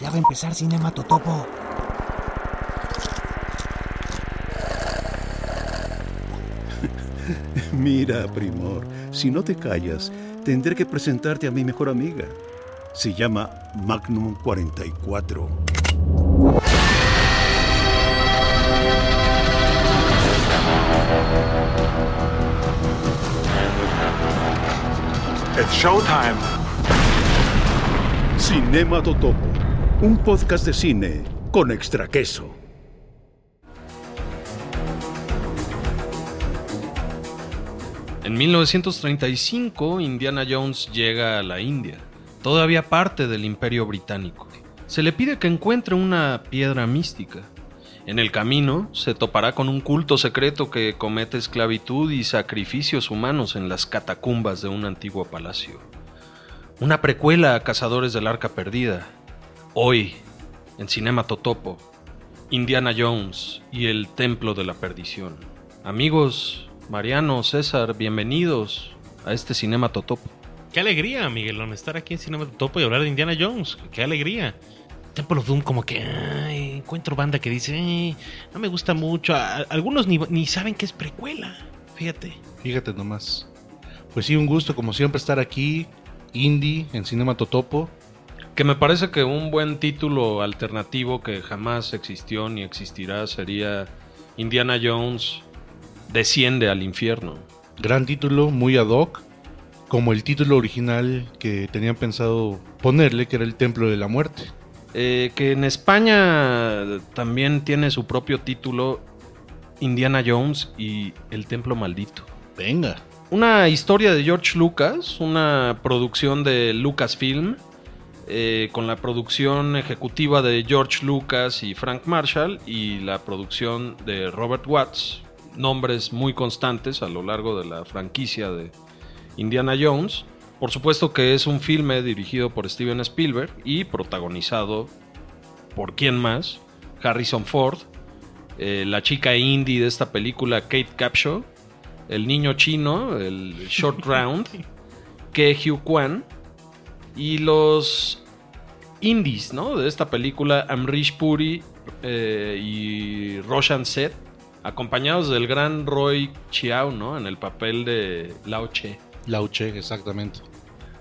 Ya va a empezar Cinema Totopo. Mira, Primor, si no te callas, tendré que presentarte a mi mejor amiga. Se llama Magnum 44. It's showtime. Cinema Totopo, un podcast de cine con extra queso. En 1935, Indiana Jones llega a la India, todavía parte del Imperio Británico. Se le pide que encuentre una piedra mística. En el camino se topará con un culto secreto que comete esclavitud y sacrificios humanos en las catacumbas de un antiguo palacio. Una precuela a Cazadores del Arca Perdida. Hoy, en Cinema Totopo, Indiana Jones y el Templo de la Perdición. Amigos, Mariano, César, bienvenidos a este Cinema Totopo. Qué alegría, Miguelón, estar aquí en Cinema Topo y hablar de Indiana Jones. Qué alegría. Temple of Doom, como que ay, encuentro banda que dice, "Eh, no me gusta mucho. A- algunos ni, ni saben que es precuela. Fíjate. Fíjate nomás. Pues sí, un gusto como siempre estar aquí, indie, en Cinema Totopo. Que me parece que un buen título alternativo que jamás existió ni existirá sería Indiana Jones desciende al infierno. Gran título, muy ad hoc, como el título original que tenían pensado ponerle, que era el Templo de la Muerte. Eh, que en España también tiene su propio título Indiana Jones y el Templo Maldito. Venga. Una historia de George Lucas, una producción de Lucasfilm, eh, con la producción ejecutiva de George Lucas y Frank Marshall y la producción de Robert Watts, nombres muy constantes a lo largo de la franquicia de Indiana Jones. Por supuesto que es un filme dirigido por Steven Spielberg y protagonizado por quién más, Harrison Ford, eh, la chica indie de esta película, Kate Capshaw, el niño chino, el Short Round, Ke Hugh Kwan, y los indies, ¿no? De esta película, Amrish Puri eh, y Roshan Seth, acompañados del gran Roy Chiao, ¿no? En el papel de Lao Che. Lauche, exactamente.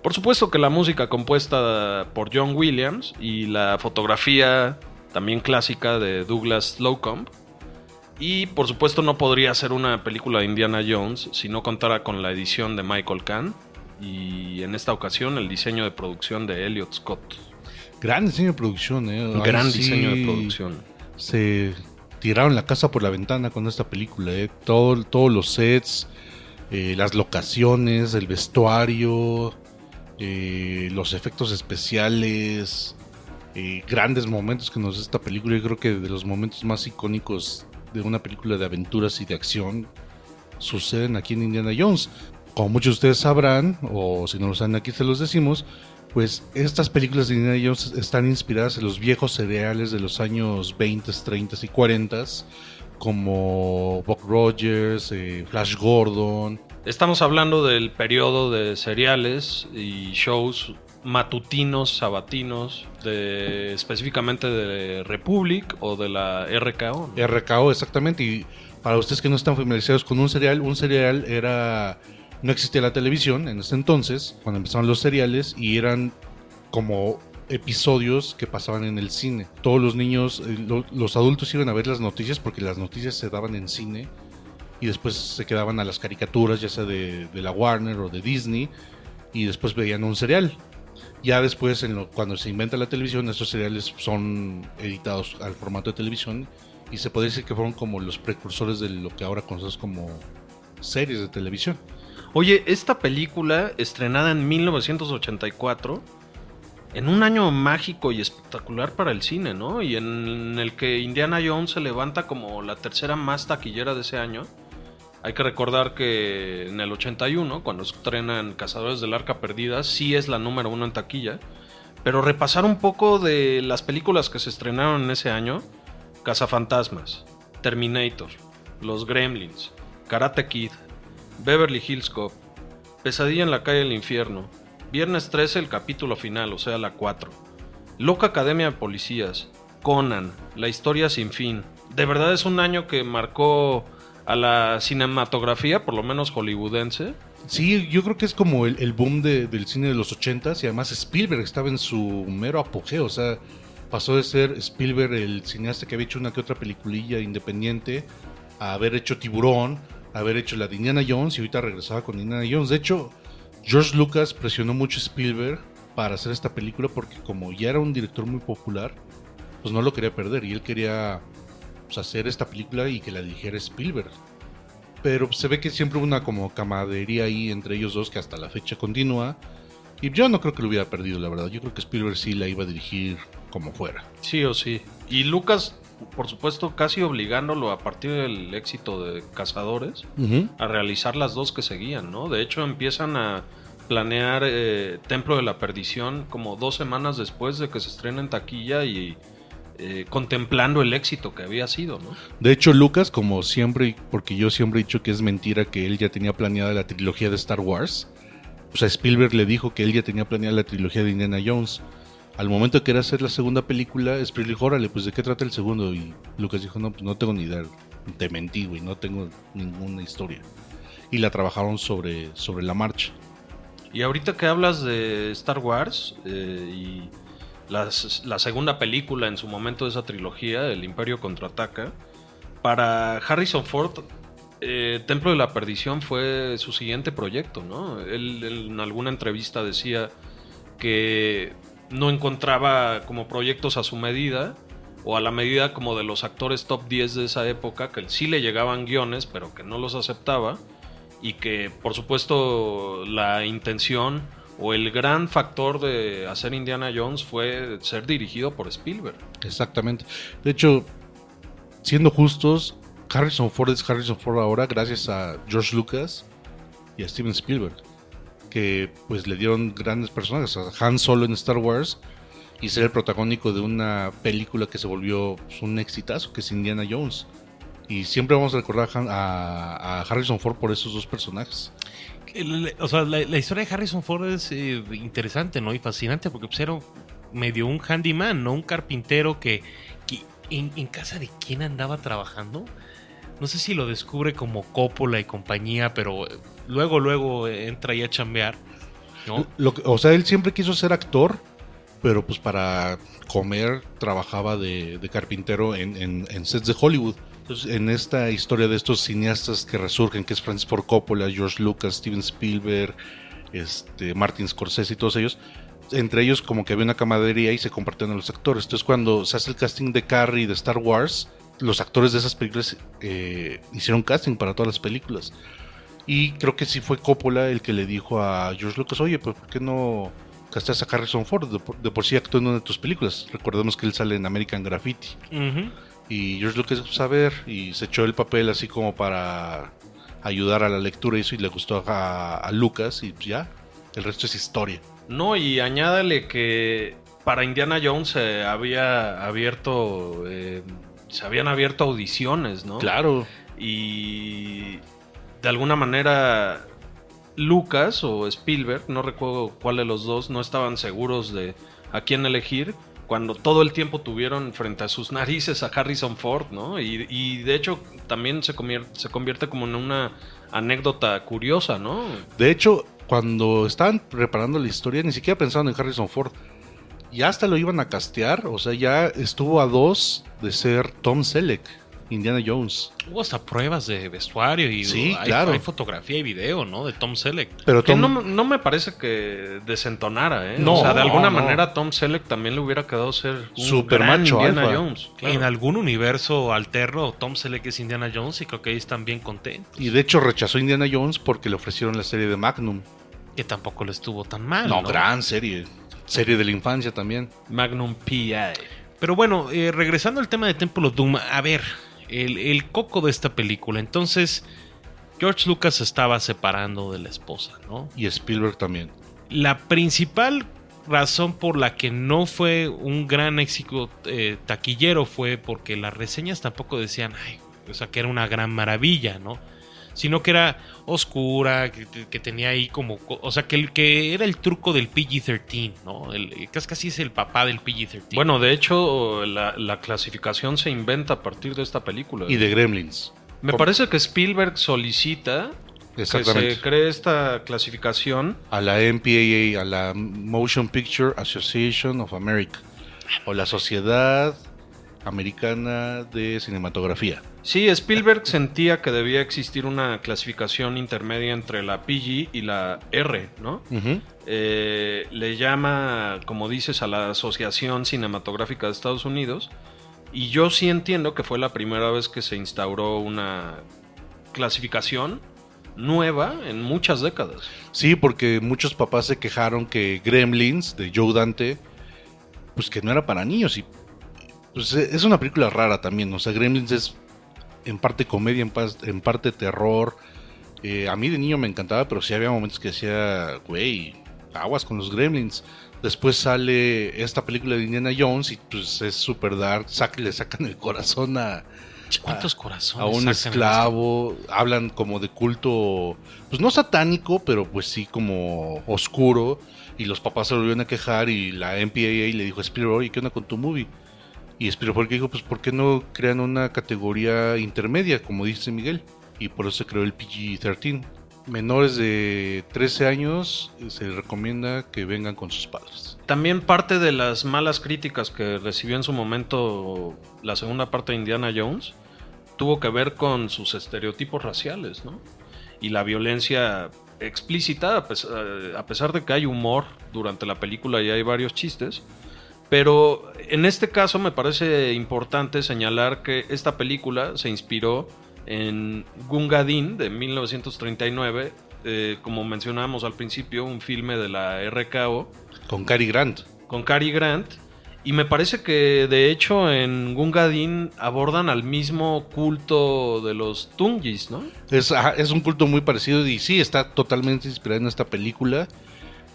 Por supuesto que la música compuesta por John Williams y la fotografía también clásica de Douglas Slocumb. Y por supuesto no podría ser una película de Indiana Jones si no contara con la edición de Michael Kahn y en esta ocasión el diseño de producción de Elliot Scott. Gran diseño de producción, ¿eh? Ahí gran sí diseño de producción. Se tiraron la casa por la ventana con esta película, ¿eh? Todo, todos los sets, eh, las locaciones, el vestuario, eh, los efectos especiales, eh, grandes momentos que nos da esta película. Yo creo que de los momentos más icónicos de una película de aventuras y de acción suceden aquí en Indiana Jones. Como muchos de ustedes sabrán, o si no lo saben aquí se los decimos, pues estas películas de Indiana Jones están inspiradas en los viejos cereales de los años 20, 30 y 40, como Buck Rogers, eh, Flash Gordon. Estamos hablando del periodo de seriales y shows matutinos, sabatinos, de, específicamente de Republic o de la RKO. ¿no? RKO, exactamente. Y para ustedes que no están familiarizados con un cereal, un cereal era. No existía la televisión en ese entonces, cuando empezaron los seriales, y eran como episodios que pasaban en el cine. Todos los niños, eh, lo- los adultos iban a ver las noticias porque las noticias se daban en cine y después se quedaban a las caricaturas, ya sea de, la Warner o de Disney, y después veían un serial. Ya después, cuando se inventa la televisión, estos seriales son editados al formato de televisión y se puede decir que fueron como los precursores de lo que ahora conocemos como series de televisión. Oye, esta película, estrenada en 1984, en un año mágico y espectacular para el cine, ¿no? Y en el que Indiana Jones se levanta como la tercera más taquillera de ese año. Hay que recordar que en el 81, cuando estrenan Cazadores del Arca Perdida, sí es la número uno en taquilla. Pero repasar un poco de las películas que se estrenaron en ese año: Cazafantasmas, Terminator, Los Gremlins, Karate Kid, Beverly Hills Cop, Pesadilla en la calle del infierno, Viernes 13 el capítulo final, o sea la 4, Loca Academia de Policías, Conan, La Historia Sin Fin. De verdad es un año que marcó a la cinematografía, por lo menos hollywoodense. Sí, yo creo que es como el, boom de- del cine de los ochentas y además Spielberg estaba en su mero apogeo, o sea, pasó de ser Spielberg el cineasta que había hecho una que otra peliculilla independiente a haber hecho Tiburón, haber hecho la de Indiana Jones y ahorita regresaba con Indiana Jones. De hecho, George Lucas presionó mucho a Spielberg para hacer esta película porque como ya era un director muy popular, pues no lo quería perder y él quería pues, hacer esta película y que la dirigiera Spielberg. Pero se ve que siempre hubo una como camadería ahí entre ellos dos que hasta la fecha continúa. Y yo no creo que lo hubiera perdido, la verdad. Yo creo que Spielberg sí la iba a dirigir como fuera. Sí o sí. Y Lucas, por supuesto, casi obligándolo a partir del éxito de Cazadores a realizar las dos que seguían, ¿no? De hecho, empiezan a planear eh, Templo de la Perdición como dos semanas después de que se estrena en taquilla y eh, contemplando el éxito que había sido, ¿no? De hecho, Lucas, como siempre, porque yo siempre he dicho que es mentira que él ya tenía planeada la trilogía de Star Wars. O sea, Spielberg le dijo que él ya tenía planeada la trilogía de Indiana Jones. Al momento de querer hacer la segunda película, Spielberg dijo, órale, pues ¿de qué trata el segundo? Y Lucas dijo, no, pues no tengo ni idea. Te mentí, güey, no tengo ninguna historia. Y la trabajaron sobre, sobre la marcha. Y ahorita que hablas de Star Wars eh, y la segunda película en su momento de esa trilogía, El Imperio Contraataca, para Harrison Ford, eh, Templo de la Perdición fue su siguiente proyecto, ¿no? Él en alguna entrevista decía que no encontraba como proyectos a su medida o a la medida como de los actores top 10 de esa época, que sí le llegaban guiones, pero que no los aceptaba y que por supuesto la intención o el gran factor de hacer Indiana Jones fue ser dirigido por Spielberg. Exactamente. De hecho, siendo justos, Harrison Ford es Harrison Ford ahora gracias a George Lucas y a Steven Spielberg, que pues le dieron grandes personajes, a Han Solo en Star Wars y ser el protagónico de una película que se volvió pues, un exitazo, que es Indiana Jones. Y siempre vamos a recordar a, Harrison Ford por esos dos personajes. O sea, la, la historia de Harrison Ford es eh, interesante, ¿no? Y fascinante porque pues, era medio un handyman, ¿no? Un carpintero que, que en, en casa de quién andaba trabajando. No sé si lo descubre como Coppola y compañía, pero eh, luego, luego entra ahí a chambear, o sea, él siempre quiso ser actor, pero pues para comer trabajaba de, carpintero en, sets de Hollywood. Entonces, en esta historia de estos cineastas que resurgen, que es Francis Ford Coppola, George Lucas, Steven Spielberg, este, Martin Scorsese y todos ellos, entre ellos como que había una camadería y se compartían a los actores. Entonces cuando se hace el casting de Carrie de Star Wars, los actores de esas películas eh, hicieron casting para todas las películas. Y creo que sí fue Coppola el que le dijo a George Lucas, oye, pues ¿por qué no casteas a Harrison Ford? De por, de por sí actuó en una de tus películas. Recordemos que él sale en American Graffiti. Y George Lucas dijo, pues a ver, y se echó el papel así como para ayudar a la lectura y eso, y le gustó a, a Lucas, y pues ya, el resto es historia. No, y añádale que para Indiana Jones se había abierto, eh, se habían abierto audiciones, ¿no? Claro, Y de alguna manera Lucas o Spielberg, no recuerdo cuál de los dos, no estaban seguros de a quién elegir cuando todo el tiempo tuvieron frente a sus narices a Harrison Ford, ¿no? Y, de hecho también se convierte, se convierte como en una anécdota curiosa, ¿no? de hecho, cuando estaban preparando la historia, ni siquiera pensaban en Harrison Ford. Ya hasta lo iban a castear, o sea, ya estuvo a dos de ser Tom Selleck, Indiana Jones. Hubo hasta pruebas de vestuario y Sí, hay, claro. hay fotografía y video, ¿no? De Tom Selleck. Pero Que Tom, no, no me parece que desentonara, ¿eh? No, o sea, de alguna no. manera Tom Selleck también le hubiera quedado ser un Super gran macho Indiana alfa. Jones. claro. En algún universo alterno, Tom Selleck es Indiana Jones y creo que ahí están bien contentos. y de hecho rechazó Indiana Jones porque le ofrecieron la serie de Magnum. Que tampoco le estuvo tan mal. no, ¿no? gran serie. Serie de la infancia también. Magnum P.I. Pero bueno, eh, regresando al tema de Temple of Doom, a ver, el, el coco de esta película. Entonces, George Lucas se estaba separando de la esposa, ¿no? Y Spielberg también. La principal razón por la que no fue un gran éxito eh, taquillero fue porque las reseñas tampoco decían, ay, o sea, que era una gran maravilla, ¿no? Sino que era oscura, que, que tenía ahí como, co- o sea, que, el, que era el truco del PG-13, ¿no? El, casi casi es el papá del PG-13. Bueno, de hecho, la, la clasificación se inventa a partir de esta película. Y de Gremlins. Me parece que Spielberg solicita que se cree esta clasificación. A la MPAA, a la Motion Picture Association of America. O la Sociedad Americana de Cinematografía. Sí, Spielberg sentía que debía existir una clasificación intermedia entre la PG y la R, ¿no? Eh, le llama, como dices, a la Asociación Cinematográfica de Estados Unidos. Y yo sí entiendo que fue la primera vez que se instauró una clasificación nueva en muchas décadas. Sí, porque muchos papás se quejaron que Gremlins de Joe Dante, pues que no era para niños. Y pues es una película rara también. O sea, Gremlins es en parte comedia, en, parte terror. Eh, a mí de niño me encantaba, pero sí había momentos que decía, güey, aguas con los Gremlins. Después sale esta película de Indiana Jones y pues es super dark. sac- le sacan el corazón a, ¿Cuántos corazones? a un en esclavo, hablan como de culto, pues no satánico, pero pues sí como oscuro, y los papás se volvieron a quejar y la MPAA le dijo a Spielberg, oye, ¿qué onda con tu movie? Y Spielberg dijo, pues ¿por qué no crean una categoría intermedia, como dice Miguel? Y por eso se creó el PG-13. Menores de 13 años eh, se recomienda que vengan con sus padres. También parte de las malas críticas que recibió en su momento la segunda parte de Indiana Jones tuvo que ver con sus estereotipos raciales, ¿no? Y la violencia explícita, a pes- eh, a pesar de que hay humor durante la película y hay varios chistes. Pero en este caso me parece importante señalar que esta película se inspiró en Gunga Din de 1939, eh, como mencionábamos al principio, un filme de la RKO Con Cary Grant. con Cary Grant. Y me parece que de hecho en Gunga Din abordan al mismo culto de los Tungis, ¿no? Es, es un culto muy parecido y sí, está totalmente inspirado en esta película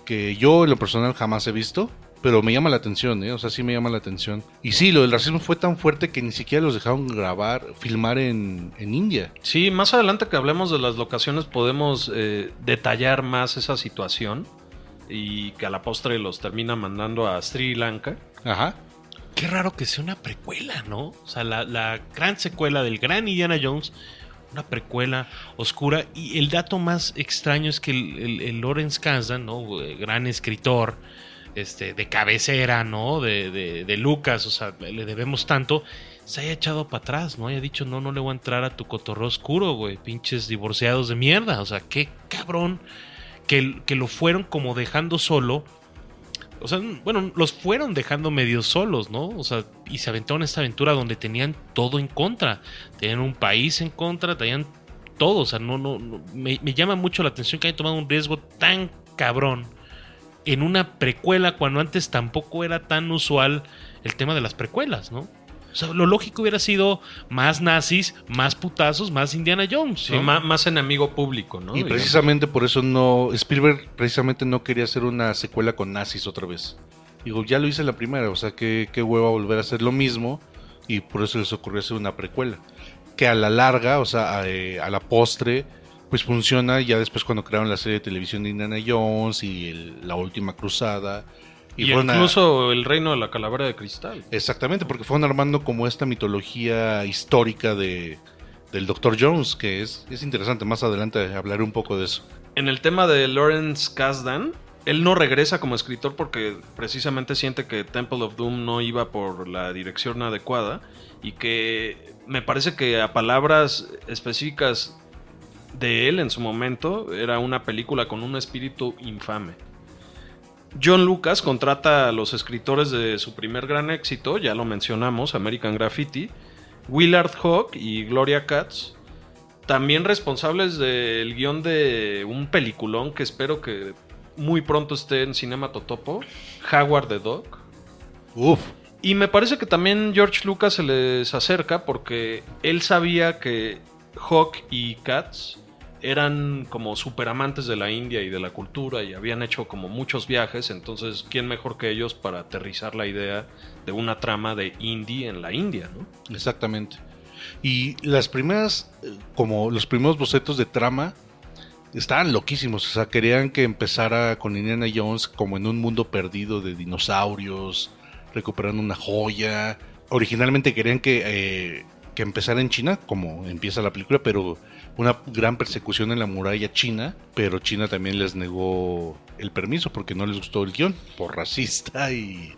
que yo en lo personal jamás he visto, pero me llama la atención, ¿eh? o sea, sí me llama la atención. Y sí, lo del racismo fue tan fuerte que ni siquiera los dejaron grabar, filmar en, en India. Sí, más adelante que hablemos de las locaciones podemos eh, detallar más esa situación y que a la postre los termina mandando a Sri Lanka. Ajá. Qué raro que sea una precuela, ¿no? O sea, la, la gran secuela del gran Indiana Jones, una precuela oscura. Y el dato más extraño es que el, el- el Lawrence Kasdan, ¿no? Eh, Gran escritor, este, de cabecera, ¿no? De, de- de Lucas, o sea, le debemos tanto. Se haya echado para atrás, ¿no? Haya dicho, no, no le voy a entrar a tu cotorreo oscuro, güey. Pinches divorciados de mierda. O sea, qué cabrón que, que lo fueron como dejando solo. O sea, bueno, los fueron dejando medio solos, ¿no? O sea, y se aventaron esta aventura donde tenían todo en contra. Tenían un país en contra, tenían todo. O sea, no, no, no- me, me llama mucho la atención que hayan tomado un riesgo tan cabrón en una precuela cuando antes tampoco era tan usual el tema de las precuelas, ¿no? O sea, lo lógico hubiera sido más nazis, más putazos, más Indiana Jones. Sí, ¿no? ma- más, enemigo público, ¿no? Y Digamos. precisamente por eso no, Spielberg precisamente no quería hacer una secuela con nazis otra vez. Digo, ya lo hice la primera, o sea, qué, qué hueva volver a hacer lo mismo y por eso les ocurrió hacer una precuela. Que a la larga, o sea, a, eh, a la postre, pues funciona ya después cuando crearon la serie de televisión de Indiana Jones y el- la última cruzada. Y, a- incluso el reino de la calavera de cristal. Exactamente, porque fueron armando como esta mitología histórica de, del Dr. Jones, que es, es interesante. Más adelante hablaré un poco de eso. En el tema de Lawrence Kasdan, él no regresa como escritor porque precisamente siente que Temple of Doom no iba por la dirección adecuada y que me parece que a palabras específicas de él en su momento era una película con un espíritu infame. John Lucas contrata a los escritores de su primer gran éxito, ya lo mencionamos, American Graffiti, Willard Hawk y Gloria Katz, también responsables del guion de un peliculón que espero que muy pronto esté en Cinema Totopo, Howard the Dog. Uf, Y me parece que también George Lucas se les acerca porque él sabía que Hawk y Katz eran como super amantes de la India y de la cultura y habían hecho como muchos viajes, entonces quién mejor que ellos para aterrizar la idea de una trama de indie en la India, ¿no? exactamente. Y las primeras, eh, como los primeros bocetos de trama, estaban loquísimos. O sea, querían que empezara con Indiana Jones como en un mundo perdido de dinosaurios, recuperando una joya. Originalmente querían que, eh, que empezara en China, como empieza la película, pero una gran persecución en la muralla china, pero China también les negó el permiso porque no les gustó el guion, por racista y,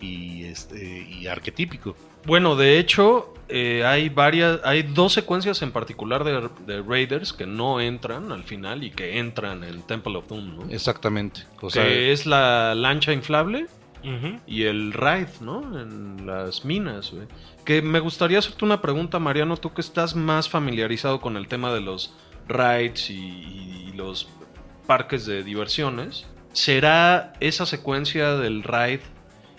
y, este, y arquetípico. Bueno, de hecho, eh, hay varias, hay dos secuencias en particular de, de Raiders que no entran al final y que entran en Temple of Doom, ¿no? Exactamente. O que sea, es la lancha inflable Y el raid, ¿no? En las minas, güey. Que me gustaría hacerte una pregunta, Mariano, tú que estás más familiarizado con el tema de los raids y, los parques de diversiones. ¿Será esa secuencia del raid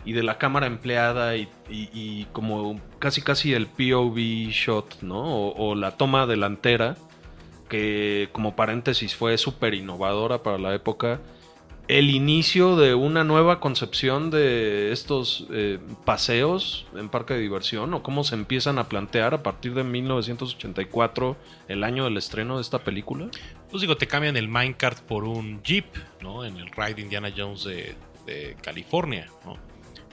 y de la cámara empleada y como casi casi el POV shot, ¿no? O, o la toma delantera, que como paréntesis fue súper innovadora para la época, el inicio de una nueva concepción de estos eh, paseos en parque de diversión o cómo se empiezan a plantear a partir de 1984, el año del estreno de esta película. Pues digo, te cambian el minecart por un jeep, ¿no? En el ride Indiana Jones de, de California, ¿no?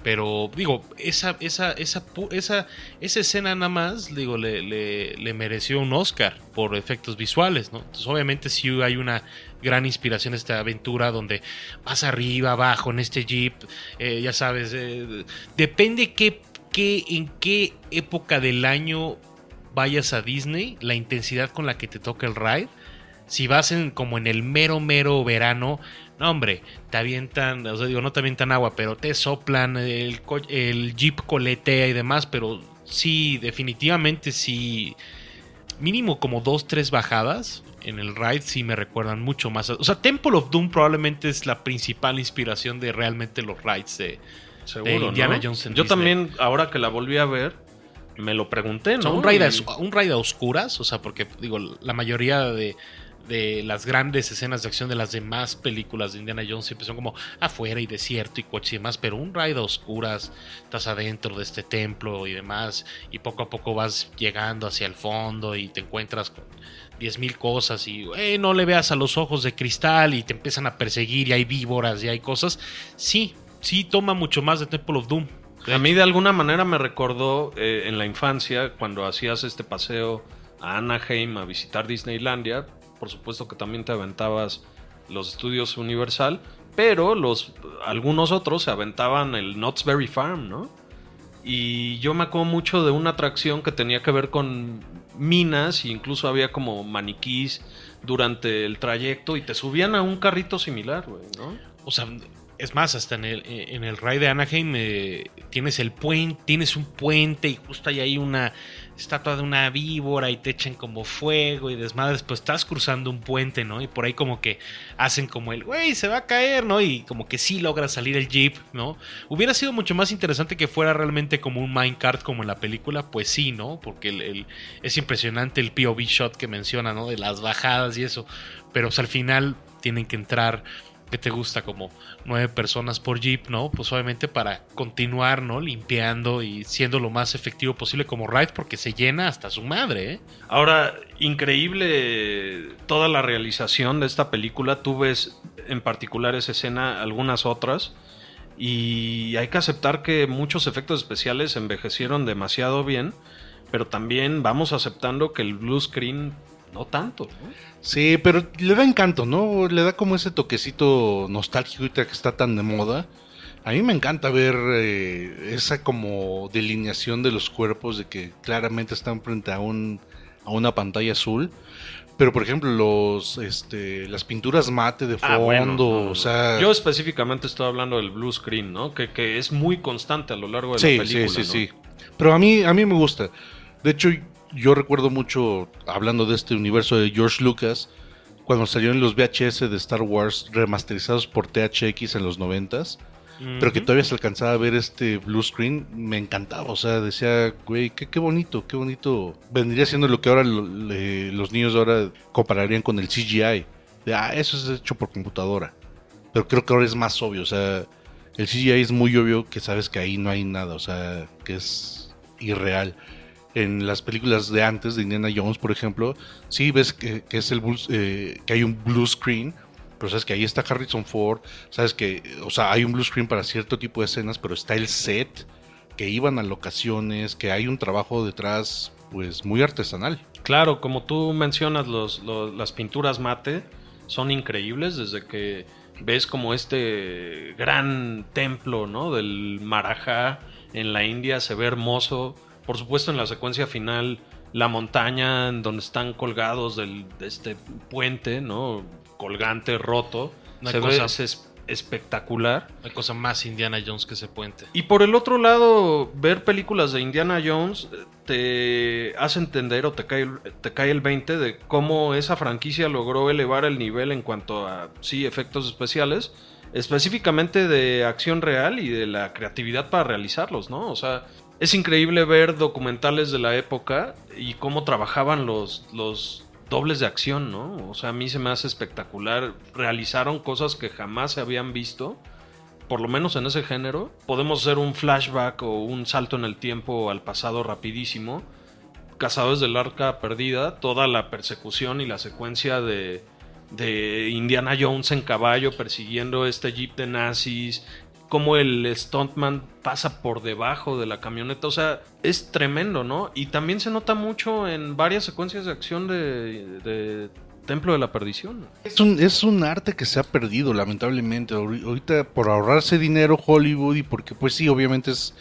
Pero digo, esa, esa, esa, esa, esa escena nada más, digo, le, le- le mereció un Oscar por efectos visuales, ¿no? Entonces, obviamente sí hay una gran inspiración en esta aventura donde vas arriba, abajo, en este jeep, eh, ya sabes, eh, depende qué, qué, en qué época del año vayas a Disney, la intensidad con la que te toca el ride. Si vas en como en el mero mero verano, no hombre, te avientan, o sea, digo, no te avientan agua, pero te soplan, el, el jeep coletea y demás, pero sí, definitivamente sí, mínimo como dos, tres bajadas en el ride sí me recuerdan mucho más. O sea, Temple of Doom probablemente es la principal inspiración de realmente los rides de... Seguro, Indiana ¿no? Jones en Yo Disney. también, ahora que la volví a ver, me lo pregunté, O ¿no? sea, un raid, a, un raid a oscuras, o sea, porque digo, la mayoría de, de las grandes escenas de acción de las demás películas de Indiana Jones siempre son como afuera y desierto y coche y demás, pero un raid a oscuras, estás adentro de este templo y demás, y poco a poco vas llegando hacia el fondo y te encuentras con 10.000 cosas y "Eh, no le veas a los ojos de cristal y te empiezan a perseguir y hay víboras y hay cosas. Sí, sí toma mucho más de Temple of Doom. A mí de alguna manera me recordó eh, en la infancia cuando hacías este paseo a Anaheim a visitar Disneylandia. Por supuesto que también te aventabas los estudios Universal, pero los algunos otros se aventaban el Knott's Berry Farm, ¿no? Y yo me acuerdo mucho de una atracción que tenía que ver con minas, e incluso había como maniquís durante el trayecto y te subían a un carrito similar, güey, ¿no? O sea, es más, hasta en el, en el ride de Anaheim eh, tienes el puente, tienes un puente y justo hay ahí una estatua de una víbora y te echan como fuego y desmadres, pues estás cruzando un puente, ¿no? Y por ahí como que hacen como el, güey, se va a caer, ¿no? Y como que sí logra salir el jeep, ¿no? Hubiera sido mucho más interesante que fuera realmente como un minecart como en la película, pues sí, ¿no? Porque el, es impresionante el POV shot que menciona, ¿no? De las bajadas y eso, pero al final tienen que entrar que te gusta como nueve personas por jeep, ¿no? Pues obviamente para continuar, ¿no? Limpiando y siendo lo más efectivo posible como ride porque se llena hasta su madre, ¿eh? Ahora, increíble toda la realización de esta película. Tú ves en particular esa escena, algunas otras. Y hay que aceptar que muchos efectos especiales envejecieron demasiado bien. Pero también vamos aceptando que el blue screen no tanto. ¿no? Sí, pero le da encanto, ¿no? Le da como ese toquecito nostálgico ahorita que está tan de moda. A mí me encanta ver eh, esa como delineación de los cuerpos de que claramente están frente a un a una pantalla azul. Pero por ejemplo, los este las pinturas mate de fondo, Ah, bueno, no, no, no. o sea, Yo específicamente estoy hablando del blue screen, ¿no? Que, que es muy constante a lo largo de sí, la película. sí, sí, ¿no? sí. Pero a mí a mí me gusta. De hecho, yo recuerdo mucho hablando de este universo de George Lucas cuando salieron los VHS de Star Wars remasterizados por THX en los noventas. pero que todavía se alcanzaba a ver este blue screen, me encantaba, o sea, decía, güey, qué, qué bonito, qué bonito. Vendría siendo lo que ahora lo- le- los niños de ahora compararían con el CGI. De, ah, eso es hecho por computadora. Pero creo que ahora es más obvio, o sea, el CGI es muy obvio que sabes que ahí no hay nada, o sea, que es irreal. En las películas de antes de Indiana Jones, por ejemplo, sí ves que, es el eh, que hay un blue screen, pero sabes que ahí está Harrison Ford, sabes que, o sea, hay un blue screen para cierto tipo de escenas, pero está el set, que iban a locaciones, que hay un trabajo detrás, pues muy artesanal. Claro, como tú mencionas, los, los- las pinturas mate son increíbles desde que ves como este gran templo, ¿no? Del Marajá en la India se ve hermoso. Por supuesto, en la secuencia final, la montaña en donde están colgados del, de este puente, ¿no? Colgante roto. Una se cosa- ve es es- espectacular. La cosa más Indiana Jones que ese puente. Y por el otro lado, ver películas de Indiana Jones eh, te hace entender o te cae, el- te cae el 20 de cómo esa franquicia logró elevar el nivel en cuanto a, sí, efectos especiales, específicamente de acción real y de la creatividad para realizarlos, ¿no? O sea, es increíble ver documentales de la época y cómo trabajaban los, los dobles de acción, ¿no? O sea, a mí se me hace espectacular. Realizaron cosas que jamás se habían visto por lo menos en ese género, podemos hacer un flashback o un salto en el tiempo al pasado rapidísimo. Cazadores del Arca Perdida, toda la persecución y la secuencia de, de Indiana Jones en caballo persiguiendo este jeep de nazis, como el stuntman pasa por debajo de la camioneta, o sea, es tremendo, ¿no? Y también se nota mucho en varias secuencias de acción de, Templo de la Perdición. Es un, es un arte que se ha perdido, lamentablemente. Ahori- Ahorita, por ahorrarse dinero Hollywood y porque, pues sí, obviamente es,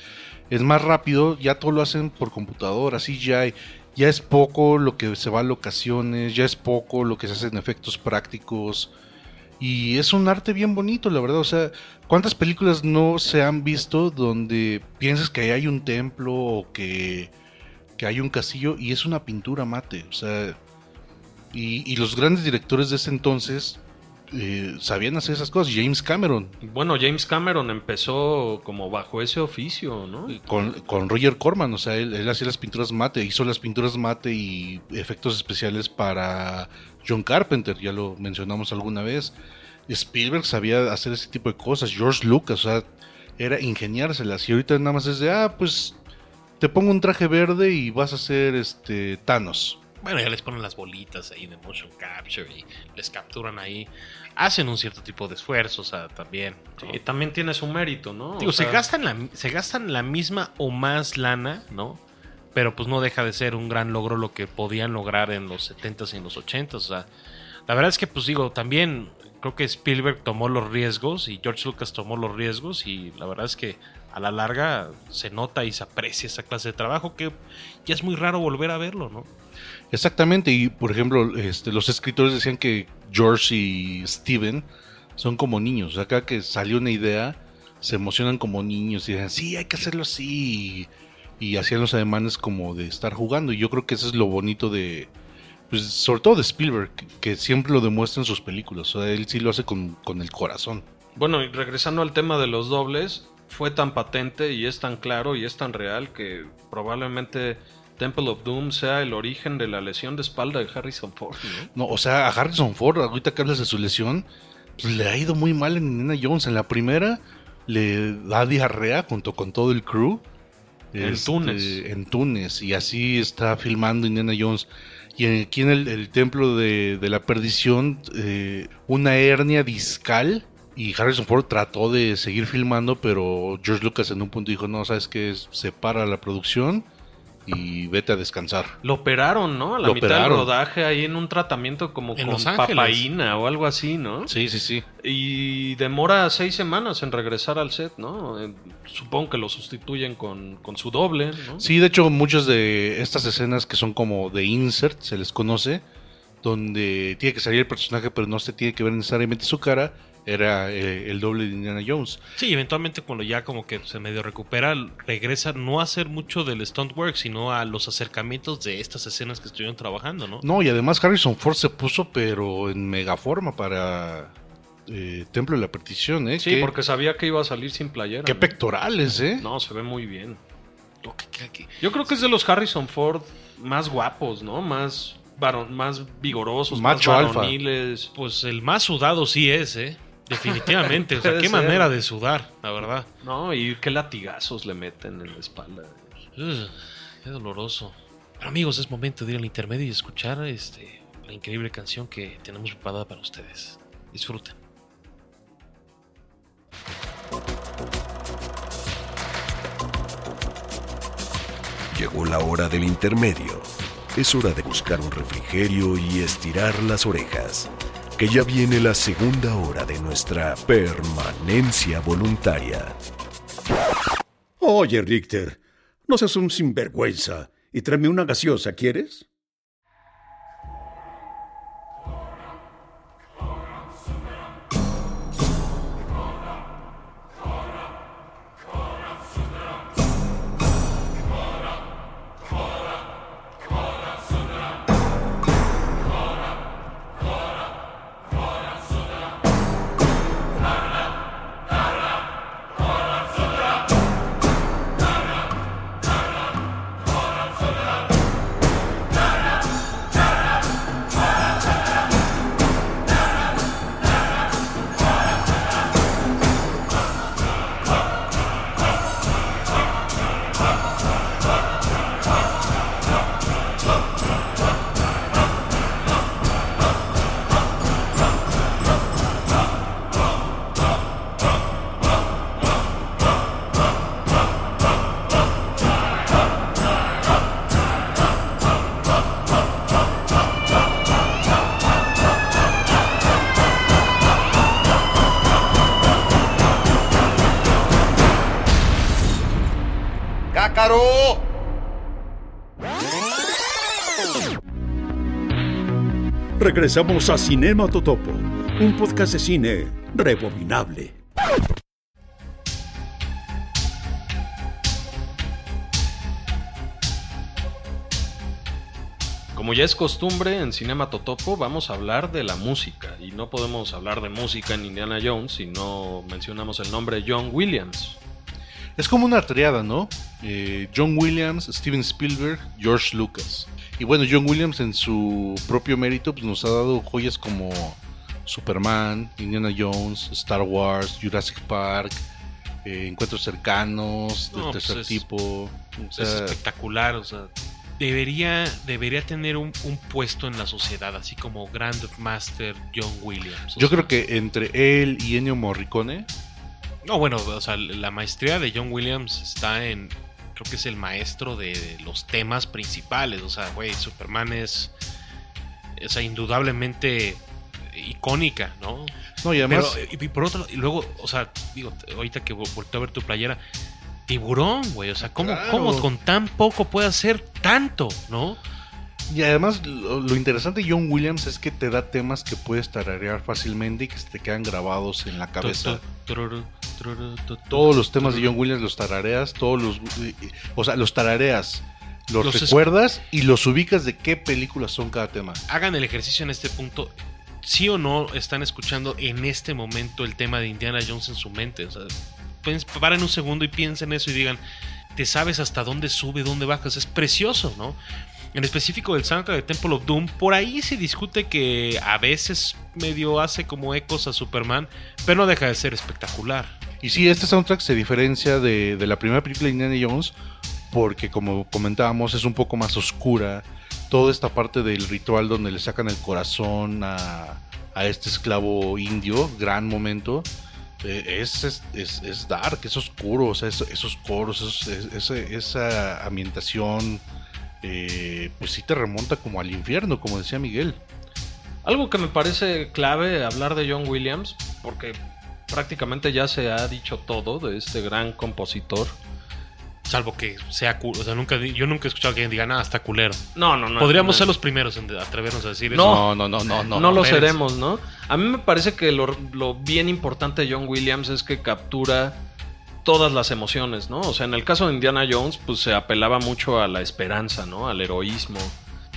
es más rápido, ya todo lo hacen por computadora, hay- Ya es poco lo que se va a locaciones, ya es poco lo que se hace en efectos prácticos. Y es un arte bien bonito, la verdad. O sea, ¿cuántas películas no se han visto donde piensas que hay un templo o que, que hay un castillo y es una pintura mate? O sea, y, y los grandes directores de ese entonces eh, sabían hacer esas cosas. James Cameron, Bueno, James Cameron empezó como bajo ese oficio, ¿no? con, con Roger Corman, o sea, él, él hacía las pinturas mate, hizo las pinturas mate y efectos especiales para John Carpenter, ya lo mencionamos alguna vez. Spielberg sabía hacer ese tipo de cosas, George Lucas, o sea, era ingeniárselas. Y ahorita nada más es de, ah, pues te pongo un traje verde y vas a ser este Thanos. Bueno, ya les ponen las bolitas ahí de motion capture y les capturan ahí. Hacen un cierto tipo de esfuerzo, o sea, también. ¿no? Y también tiene su mérito, ¿no? Digo, O sea, se, gastan la, se gastan la misma o más lana, ¿no? Pero pues no deja de ser un gran logro lo que podían lograr en los 70s y en los 80s. O sea, la verdad es que, pues digo, también creo que Spielberg tomó los riesgos y George Lucas tomó los riesgos y la verdad es que a la larga se nota y se aprecia esa clase de trabajo que ya es muy raro volver a verlo, ¿no? Exactamente, y por ejemplo, este, los escritores decían que George y Steven son como niños. Acá que salió una idea, se emocionan como niños y dicen, sí, hay que hacerlo así. Y, hacían los ademanes como de estar jugando. Y yo creo que eso es lo bonito de, pues, sobre todo de Spielberg, que, que siempre lo demuestra en sus películas. O sea, él sí lo hace con, con el corazón. Bueno, y regresando al tema de los dobles, fue tan patente y es tan claro y es tan real que probablemente Temple of Doom sea el origen de la lesión de espalda de Harrison Ford, ¿no? No, o sea, a Harrison Ford, ahorita que hablas de su lesión, pues, le ha ido muy mal en Indiana Jones. En la primera le da diarrea junto con todo el crew. En Este, Túnez. En Túnez. Y así está filmando Indiana Jones. Y aquí en el, el templo de, de la perdición, eh, una hernia discal. Y Harrison Ford trató de seguir filmando, pero George Lucas en un punto dijo, no, sabes que separa la producción y vete a descansar. Lo operaron, ¿no? A la Lo mitad operaron. del rodaje ahí en un tratamiento como En con Los Ángeles. papaína o algo así, ¿no? Sí, sí, sí. Y demora seis semanas en regresar al set, ¿no? Eh, Supongo que lo sustituyen con, con su doble, ¿no? Sí, de hecho, muchas de estas escenas que son como de insert, se les conoce, donde tiene que salir el personaje, pero no se tiene que ver necesariamente su cara, era eh, el doble de Indiana Jones. Sí, eventualmente cuando ya como que se medio recupera, regresa no a hacer mucho del stunt work, sino a los acercamientos de estas escenas que estuvieron trabajando, ¿no? No, y además Harrison Ford se puso, pero en mega forma para eh, Templo de la Perdición, ¿eh? Sí, qué, porque sabía que iba a salir sin playera. qué ¿no? pectorales, ¿eh? No, se ve muy bien. Yo creo que es de los Harrison Ford más guapos, ¿no? Más varon- más vigorosos, Macho más alfa. Pues el más sudado sí es, ¿eh? Definitivamente. o sea, qué ser. manera de sudar, la verdad. No, y qué latigazos le meten en la espalda. Ugh, qué doloroso. Pero amigos, es momento de ir al intermedio y escuchar este, la increíble canción que tenemos preparada para ustedes. Disfruten. Llegó la hora del intermedio. Es hora de buscar un refrigerio y estirar las orejas, que ya viene la segunda hora de nuestra permanencia voluntaria. Oye, Richter, no seas un sinvergüenza y tráeme una gaseosa, ¿quieres? Regresamos a Cinema Totopo, un podcast de cine rebobinable. Como ya es costumbre en Cinema Totopo, vamos a hablar de la música. Y no podemos hablar de música en Indiana Jones si no mencionamos el nombre de John Williams. Es como una triada, ¿no? Eh, John Williams, Steven Spielberg, George Lucas. Y bueno, John Williams en su propio mérito pues, nos ha dado joyas como Superman, Indiana Jones, Star Wars, Jurassic Park, eh, Encuentros Cercanos, del No, pues tercer es- tipo. O es espectacular, o sea, debería, debería tener un, un puesto en la sociedad, así como Grandmaster John Williams. yo sea, creo que entre él y Ennio Morricone, No, bueno, o sea, la maestría de John Williams está en. Creo que es el maestro de, los temas principales. O sea, güey, Superman es. O sea, indudablemente icónica, ¿no? no, y además, Pero, y, por otro y luego, o sea, digo, ahorita que vo- volteo a ver tu playera, tiburón, güey. O sea, ¿cómo, Claro. cómo con tan poco puede hacer tanto, no? y además lo, lo interesante de John Williams es que te da temas que puedes tararear fácilmente y que se te quedan grabados en la cabeza. Tu- tu- Todos los temas de. John Williams los tarareas, todos los, o sea, los tarareas, los, recuerdas y los ubicas de qué películas son cada tema. hagan el ejercicio en este punto. Sí o no están escuchando en este momento el tema de Indiana Jones en su mente. O sea, paren un segundo y piensen eso y digan, ¿te sabes hasta dónde sube, dónde bajas? Es precioso, ¿no? En específico del soundtrack de Temple of Doom, por ahí se discute que a veces medio hace como ecos a Superman, pero no deja de ser espectacular. Y sí, este soundtrack se diferencia de, la primera película de Indiana Jones porque como comentábamos es un poco más oscura. Toda esta parte del ritual donde le sacan el corazón a, este esclavo indio, gran momento. eh, es, es, es- es dark, es oscuro, o sea, es- esos coros, esa ambientación, eh, pues sí te remonta como al infierno, como decía Miguel. Algo que me parece clave hablar de John Williams, porque prácticamente ya se ha dicho todo de este gran compositor. Salvo que sea cu- o sea, nunca yo nunca he escuchado que alguien diga nada, está culero. No, no, no. Podríamos no, ser los primeros en atrevernos a decir No. eso. no, no, no, No, no. lo espérense. seremos, ¿no? A mí me parece que lo, lo bien importante de John Williams es que captura todas las emociones, ¿no? O sea, en el caso de Indiana Jones, pues se apelaba mucho a la esperanza, ¿no? Al heroísmo.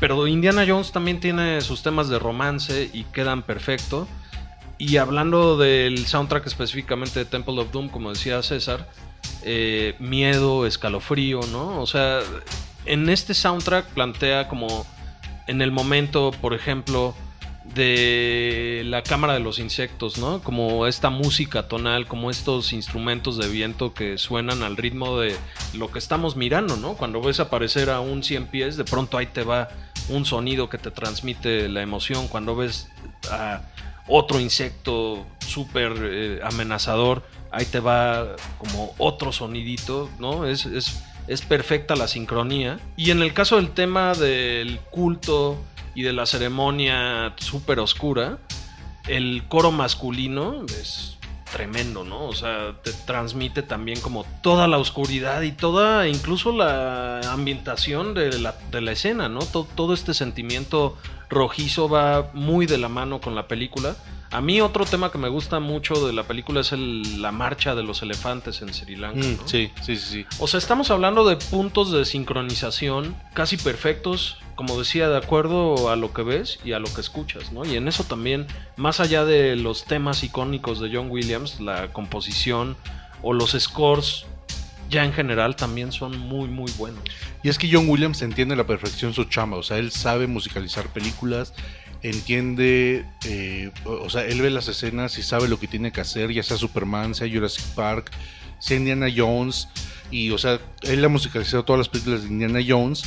Pero Indiana Jones también tiene sus temas de romance y quedan perfecto. Y hablando del soundtrack específicamente de Temple of Doom, como decía César, eh, miedo, escalofrío, ¿no? O sea, en este soundtrack plantea como en el momento, por ejemplo, de la cámara de los insectos, ¿no? Como esta música tonal, como estos instrumentos de viento que suenan al ritmo de lo que estamos mirando, ¿no? Cuando ves aparecer a un 100 pies, de pronto ahí te va un sonido que te transmite la emoción. Cuando ves a otro insecto súper eh, amenazador, ahí te va como otro sonidito, ¿no? Es, es, es perfecta la sincronía. Y en el caso del tema del culto y de la ceremonia súper oscura, el coro masculino es tremendo, ¿no? O sea, te transmite también como toda la oscuridad y toda, incluso la ambientación de la, de la escena, ¿no? Todo, todo este sentimiento rojizo va muy de la mano con la película. A mí otro tema que me gusta mucho de la película es el- la marcha de los elefantes en Sri Lanka. Mm, ¿no? sí, sí, sí, sí. O sea, estamos hablando de puntos de sincronización casi perfectos, como decía, de acuerdo a lo que ves y a lo que escuchas, ¿no? Y en eso también, más allá de los temas icónicos de John Williams, la composición o los scores ya en general también son muy, muy buenos. Y es que John Williams entiende a la perfección su chamba, o sea, él sabe musicalizar películas, entiende, eh, o sea, él ve las escenas y sabe lo que tiene que hacer, ya sea Superman, sea Jurassic Park, sea Indiana Jones, y o sea, él ha musicalizado todas las películas de Indiana Jones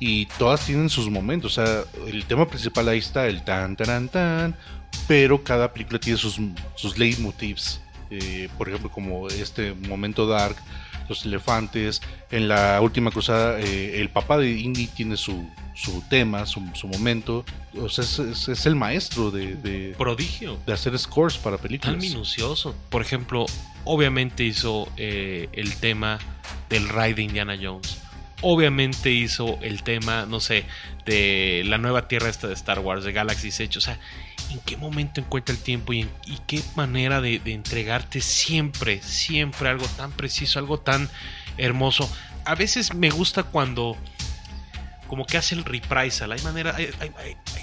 y todas tienen sus momentos, o sea, el tema principal ahí está, el tan, tan, tan, pero cada película tiene sus, sus leitmotivs, eh, por ejemplo, como este momento dark, los elefantes. En la última cruzada, eh, el papá de Indy tiene su, su tema, su, su momento. O sea, es, es- es el maestro de, de, Prodigio. de hacer scores para Tan películas. minucioso. Por ejemplo, obviamente hizo eh, el tema del raid de Indiana Jones. Obviamente hizo el tema, no sé, de la nueva tierra esta de Star Wars, de Galaxy's Edge. O sea, ¿en qué momento encuentra el tiempo y, qué manera de, entregarte siempre, siempre algo tan preciso, algo tan hermoso? A veces me gusta cuando como que hace el reprisal. Hay manera, hay, hay-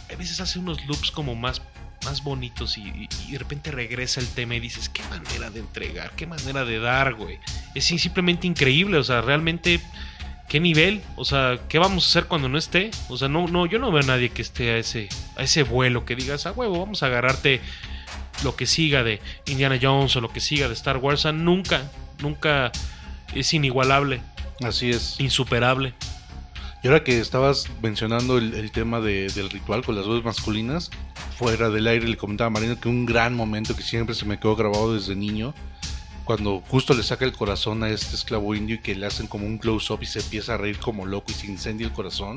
hay- veces hace unos loops como más, más bonitos y, y- de repente regresa el tema y dices, qué manera de entregar, qué manera de dar, güey. Es simplemente increíble, o sea, realmente, qué nivel, o sea, qué vamos a hacer cuando no esté. O sea, no, no, yo no veo a nadie que esté a ese, a ese vuelo que digas, a huevo, vamos a agarrarte lo que siga de Indiana Jones o lo que siga de Star Wars. O sea, nunca, nunca es inigualable, Así es. insuperable. Y ahora que estabas mencionando el, el tema de- del ritual con las voces masculinas, fuera del aire le comentaba a Marina que un gran momento que siempre se me quedó grabado desde niño, cuando justo le saca el corazón a este esclavo indio y que le hacen como un close-up y se empieza a reír como loco y se incendia el corazón.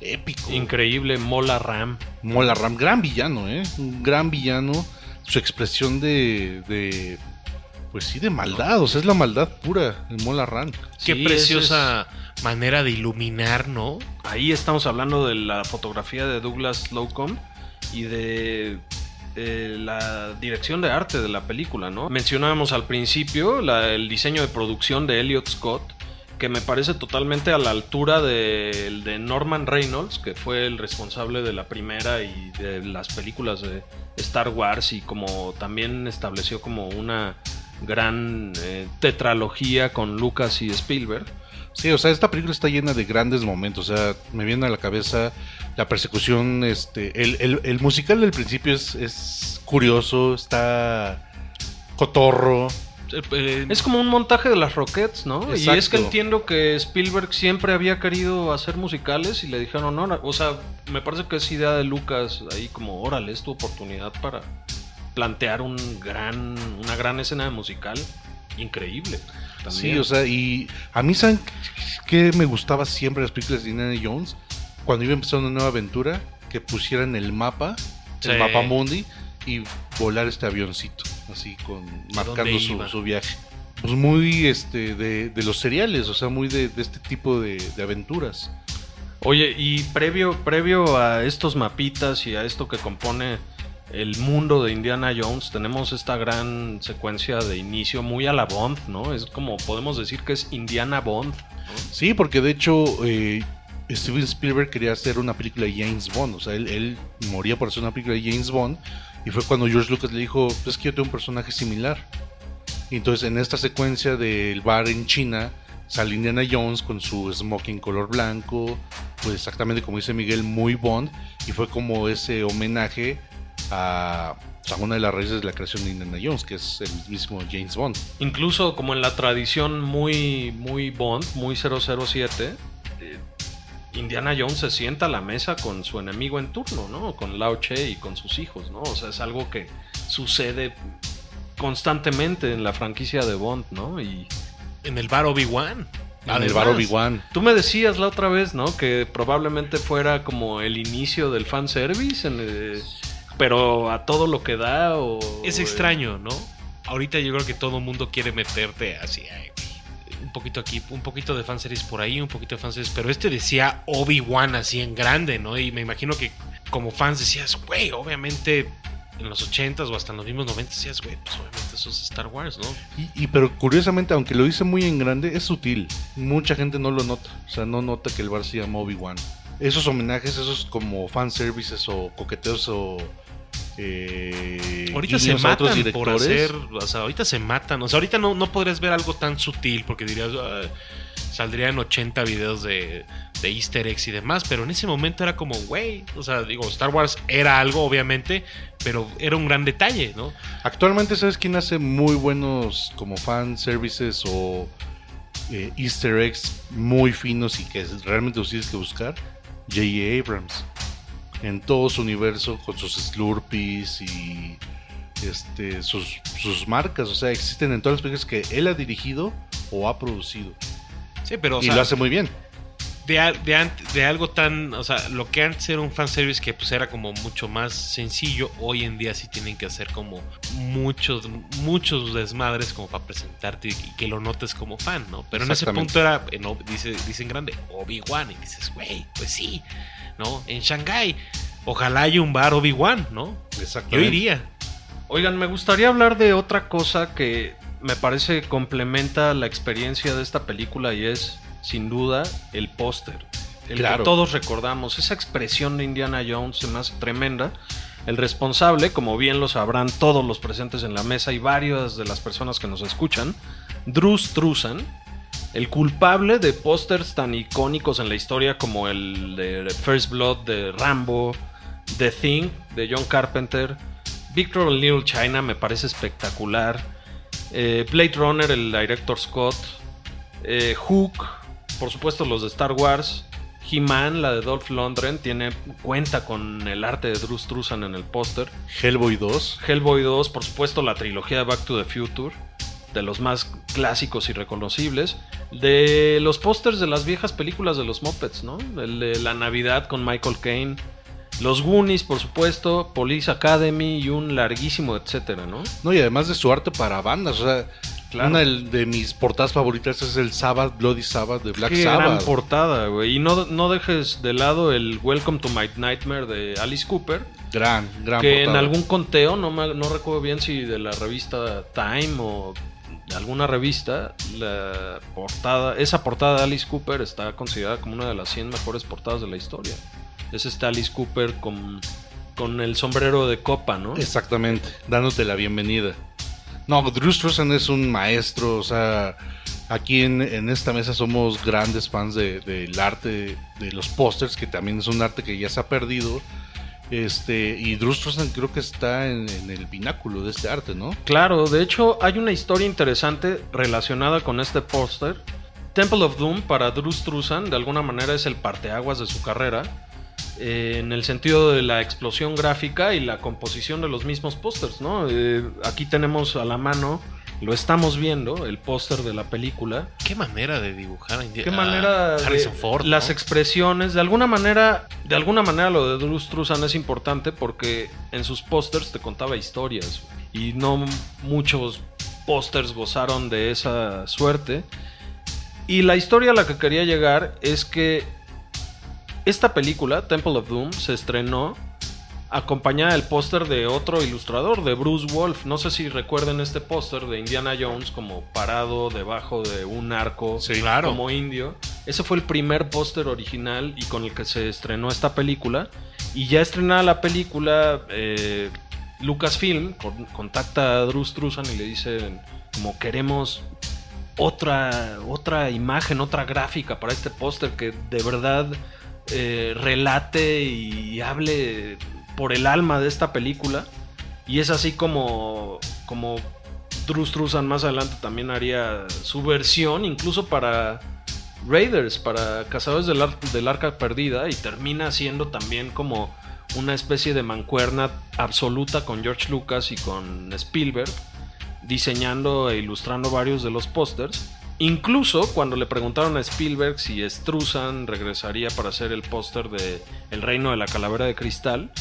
Épico. Increíble, Mola Ram. Mola Ram, gran villano, ¿eh? Un gran villano. Su expresión de, de pues sí, de maldad, o sea, es la maldad pura, el Mola Ram. Qué Sí, preciosa manera de iluminar, ¿no? Ahí estamos hablando de la fotografía de Douglas Slocum y de eh, la dirección de arte de la película, ¿no? Mencionábamos al principio el diseño de producción de Elliot Scott, que me parece totalmente a la altura del de Norman Reynolds, que fue el responsable de la primera y de las películas de Star Wars y como también estableció como una gran eh, tetralogía con Lucas y Spielberg. Sí, o sea, esta película está llena de grandes momentos. O sea, me viene a la cabeza la persecución, este, el, el- el musical del principio es, es curioso, está cotorro. Eh, Es como un montaje de las Rockets, ¿no? Y es que entiendo que Spielberg siempre había querido hacer musicales y le dijeron, no, o sea, me parece que es idea de Lucas ahí como, órale, es tu oportunidad para plantear un gran, una gran escena musical increíble. También. Sí, o sea, y a mí, ¿saben qué me gustaba siempre las películas de Indiana Jones? Cuando iba a empezar una nueva aventura, que pusieran el mapa, el mapa mundi, y volar este avioncito, así, con marcando su, su viaje. Pues muy este de, de los seriales, o sea, muy de, de este tipo de, de aventuras. Oye, y previo, previo a estos mapitas y a esto que compone el mundo de Indiana Jones, tenemos esta gran secuencia de inicio muy a la Bond, ¿no? Es como podemos decir que es Indiana Bond. Sí, porque de hecho eh, Steven Spielberg quería hacer una película de James Bond, o sea, él, moría por hacer una película de James Bond y fue cuando George Lucas le dijo, es que yo tengo un personaje similar. Y entonces en esta secuencia del bar en China sale Indiana Jones con su smoking color blanco, pues exactamente como dice Miguel, muy Bond, y fue como ese homenaje a, a una de las raíces de la creación de Indiana Jones, que es el mismo James Bond. Incluso como en la tradición muy, muy Bond, muy 007, eh, Indiana Jones se sienta a la mesa con su enemigo en turno, ¿no? Con Lao Che y con sus hijos, ¿no? O sea, es algo que sucede constantemente en la franquicia de Bond, ¿no? Y En el bar Obi-Wan. En el bar. Obi-Wan. tú me decías la otra vez, ¿no? Que probablemente fuera como el inicio del fanservice, en, eh, pero a todo lo que da o... Es extraño, ¿no? Ahorita yo creo que todo el mundo quiere meterte así. ay, un poquito aquí, un poquito de fanservice por ahí, un poquito de fanservice. Pero este decía Obi-Wan así en grande, ¿no? Y me imagino que como fans decías, güey, obviamente en los 80s o hasta en los mismos 90 decías, güey, pues obviamente eso es Star Wars, ¿no? Y, y pero curiosamente, aunque lo dice muy en grande, es sutil. Mucha gente no lo nota. O sea, no nota que el bar se llama Obi-Wan. Esos homenajes, esos como fanservices o coqueteos o. Eh, Ahorita se otros matan por hacer, o sea, ahorita se matan, o sea, ahorita no, no podrías ver algo tan sutil porque dirías, "Ay, saldrían 80 videos de, de easter eggs y demás, pero en ese momento era como, güey, o sea, digo, Star Wars era algo, obviamente, pero era un gran detalle, ¿no? Actualmente, ¿sabes quién hace muy buenos como fan services o eh, easter eggs muy finos y que realmente los tienes que buscar? J.A. Abrams. En todo su universo, con sus Slurpees y este, sus, sus marcas. O sea, existen en todas las películas que él ha dirigido o ha producido. Sí, pero, o y sea, lo hace muy bien. De, de, de algo tan, o sea, lo que antes era un fanservice que pues era como mucho más sencillo, hoy en día sí tienen que hacer como muchos, muchos desmadres como para presentarte y que lo notes como fan, ¿no? Pero en ese punto era, no, dice, dicen grande, Obi-Wan, y dices, güey, pues sí, ¿no? En Shanghai, ojalá haya un bar Obi-Wan, ¿no? Yo iría. Oigan, me gustaría hablar de otra cosa que me parece complementa la experiencia de esta película y es, sin duda, el póster. El Claro. que todos recordamos. Esa expresión de Indiana Jones se me hace tremenda. El responsable, como bien lo sabrán todos los presentes en la mesa y varias de las personas que nos escuchan, Drew Struzan, el culpable de pósters tan icónicos en la historia como el de First Blood de Rambo, The Thing de John Carpenter, Victor Little China me parece espectacular, eh, Blade Runner, el director Scott, eh, Hook, por supuesto los de Star Wars, He-Man, la de Dolph Lundgren, tiene cuenta con el arte de Drew Struzan en el póster. Hellboy 2. Hellboy 2, por supuesto, la trilogía de Back to the Future, de los más clásicos y reconocibles, de los pósters de las viejas películas de los Muppets, ¿no? El de La Navidad con Michael Caine, los Goonies, por supuesto, Police Academy y un larguísimo etcétera, ¿no? No, y además de su arte para bandas. O sea, Claro. una de mis portadas favoritas es el Sabbath, Bloody Sabbath de Black Qué gran Sabbath. portada, güey. Y no, no dejes de lado el Welcome to My Nightmare de Alice Cooper, Gran, gran que en algún conteo, no, me- no recuerdo bien si de la revista Time o alguna revista, la portada, esa portada de Alice Cooper está considerada como una de las 100 mejores portadas de la historia. Es este Alice Cooper con, con el sombrero de copa, ¿no? Exactamente, dándote la bienvenida. No, Drew Struzan es un maestro, o sea, aquí en, en esta mesa somos grandes fans de- del arte de los pósters, que también es un arte que ya se ha perdido. Este, y Drew Struzan creo que está en, en el pináculo de este arte, ¿no? Claro, de hecho hay una historia interesante relacionada con este póster. Temple of Doom para Drew Struzan de alguna manera es el parteaguas de su carrera eh, en el sentido de la explosión gráfica y la composición de los mismos pósters, ¿no? Eh, aquí tenemos a la mano, lo estamos viendo, el póster de la película. Qué manera de dibujar a Qué a manera de- Harrison Ford. las expresiones, de alguna manera, de alguna manera lo de Drew Struzan es importante porque en sus pósters te contaba historias y no muchos pósters gozaron de esa suerte. Y la historia a la que quería llegar es que esta película, Temple of Doom, se estrenó acompañada del póster de otro ilustrador, de Bruce Wolf. No sé si recuerden este póster de Indiana Jones como parado debajo de un arco Sí, claro. como indio. Ese fue el primer póster original y con el que se estrenó esta película. Y ya estrenada la película, eh, Lucasfilm con- contacta a Drew Struzan y le dice como queremos otra, otra imagen, otra gráfica para este póster que de verdad eh, relate y hable por el alma de esta película. Y es así como, como Struzan más adelante también haría su versión, incluso para Raiders, para Cazadores del, del Arca Perdida, y termina siendo también como una especie de mancuerna absoluta con George Lucas y con Spielberg, diseñando e ilustrando varios de los pósters. Incluso cuando le preguntaron a Spielberg si Struzan regresaría para hacer el póster de El Reino de la Calavera de Cristal,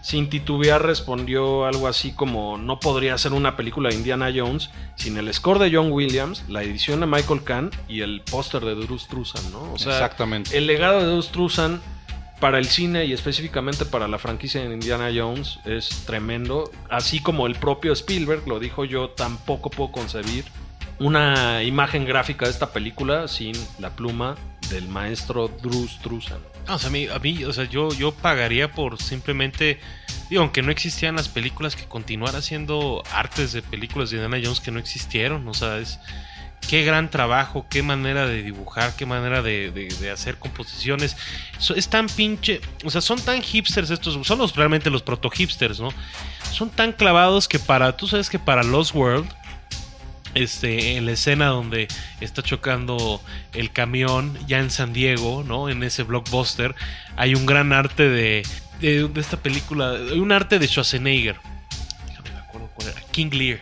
sin titubear respondió algo así como no podría ser una película de Indiana Jones sin el score de John Williams, la edición de Michael Kahn y el póster de Drew Struzan, ¿no? O sea, Exactamente. el legado de Drew Struzan para el cine y específicamente para la franquicia de Indiana Jones es tremendo, así como el propio Spielberg lo dijo yo, tampoco puedo concebir una imagen gráfica de esta película sin la pluma del maestro Drew Struzan. O sea, a mí, a mí, o sea, yo, yo pagaría por simplemente, digo, aunque no existían las películas, que continuara haciendo artes de películas de Indiana Jones que no existieron, o sea, es qué gran trabajo, qué manera de dibujar, qué manera de, de- hacer composiciones. Es tan pinche, o sea, son tan hipsters estos, son realmente los proto hipsters, ¿no? Son tan clavados que para, tú sabes que para Lost World, este, en la escena donde está chocando el camión ya en San Diego, ¿no? En ese blockbuster, hay un gran arte de, de, esta película, hay un arte de Schwarzenegger. Déjame me acuerdo cuál era, King Lear.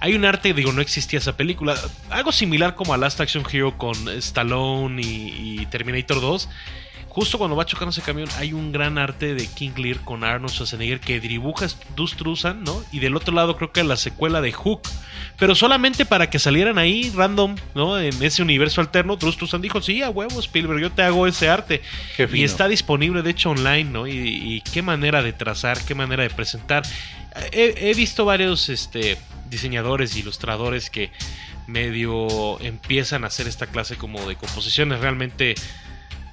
Hay un arte, digo, no existía esa película. Algo similar como a Last Action Hero con Stallone y, y Terminator 2. Justo cuando va chocando ese camión, hay un gran arte de King Lear con Arnold Schwarzenegger que dibuja Dus Trusan, ¿no? Y del otro lado creo que la secuela de Hook. Pero solamente para que salieran ahí random, ¿no? En ese universo alterno, Dus Trusan dijo, sí, a huevo, Spielberg, yo te hago ese arte. Y está disponible, de hecho, online, ¿no? Y, y qué manera de trazar, qué manera de presentar. He, he visto varios este, diseñadores ilustradores que medio empiezan a hacer esta clase como de composiciones. Realmente,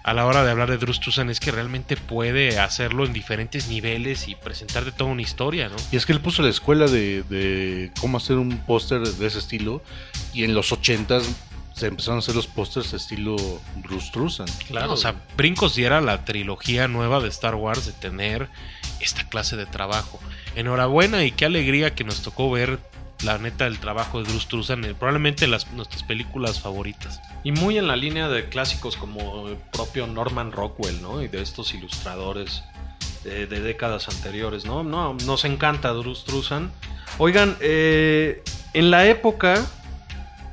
a la hora de hablar de Drew Struzan, es que realmente puede hacerlo en diferentes niveles y presentarte toda una historia, ¿no? Y es que él puso la escuela de, de cómo hacer un póster de ese estilo. Y en los 80s se empezaron a hacer los pósters de estilo Bruce Struzan. Claro. o sea, Brincos diera la trilogía nueva de Star Wars de tener esta clase de trabajo. Enhorabuena y qué alegría que nos tocó ver la neta el trabajo de Drew Struzan en probablemente las, nuestras películas favoritas. Y muy en la línea de clásicos como el propio Norman Rockwell, ¿no? Y de estos ilustradores de, décadas anteriores, ¿no? No, nos encanta Drew Struzan. Oigan, eh, en la época,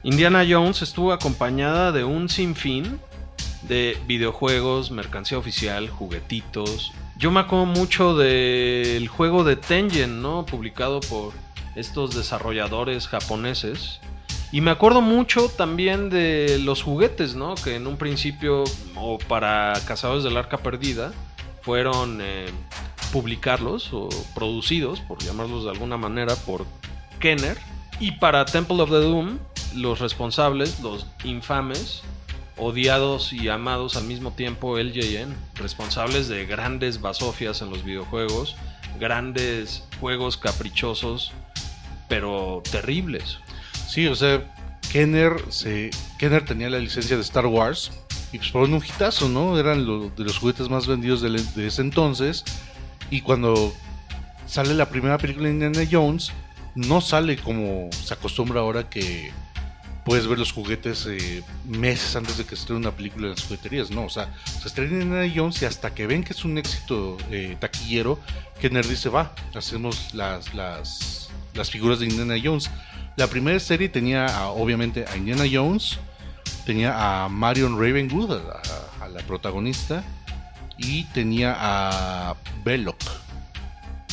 Indiana Jones estuvo acompañada de un sinfín de videojuegos, mercancía oficial, juguetitos. Yo me acuerdo mucho del juego de Tengen, ¿no? Publicado por estos desarrolladores japoneses. Y me acuerdo mucho también de los juguetes, ¿no? Que en un principio, o para Cazadores del Arca Perdida, fueron eh, publicarlos o producidos, por llamarlos de alguna manera, por Kenner. Y para Temple of the Doom, los responsables, los infames, odiados y amados al mismo tiempo LJN, responsables de grandes basofias en los videojuegos, grandes juegos caprichosos, pero terribles. Sí, o sea, Kenner, se, Kenner tenía la licencia de Star Wars y pues fueron un hitazo, ¿no? Eran de los juguetes más vendidos de, de ese entonces. Y cuando sale la primera película de Indiana Jones, no sale como se acostumbra ahora que puedes ver los juguetes eh, meses antes de que estrene una película en las jugueterías. No, o sea, se estrena Indiana Jones y hasta que ven que es un éxito eh, taquillero, Kenner dice, va, hacemos las, las, las figuras de Indiana Jones. La primera serie tenía obviamente a Indiana Jones, tenía a Marion Ravenwood, a a la protagonista, y tenía a Belloc.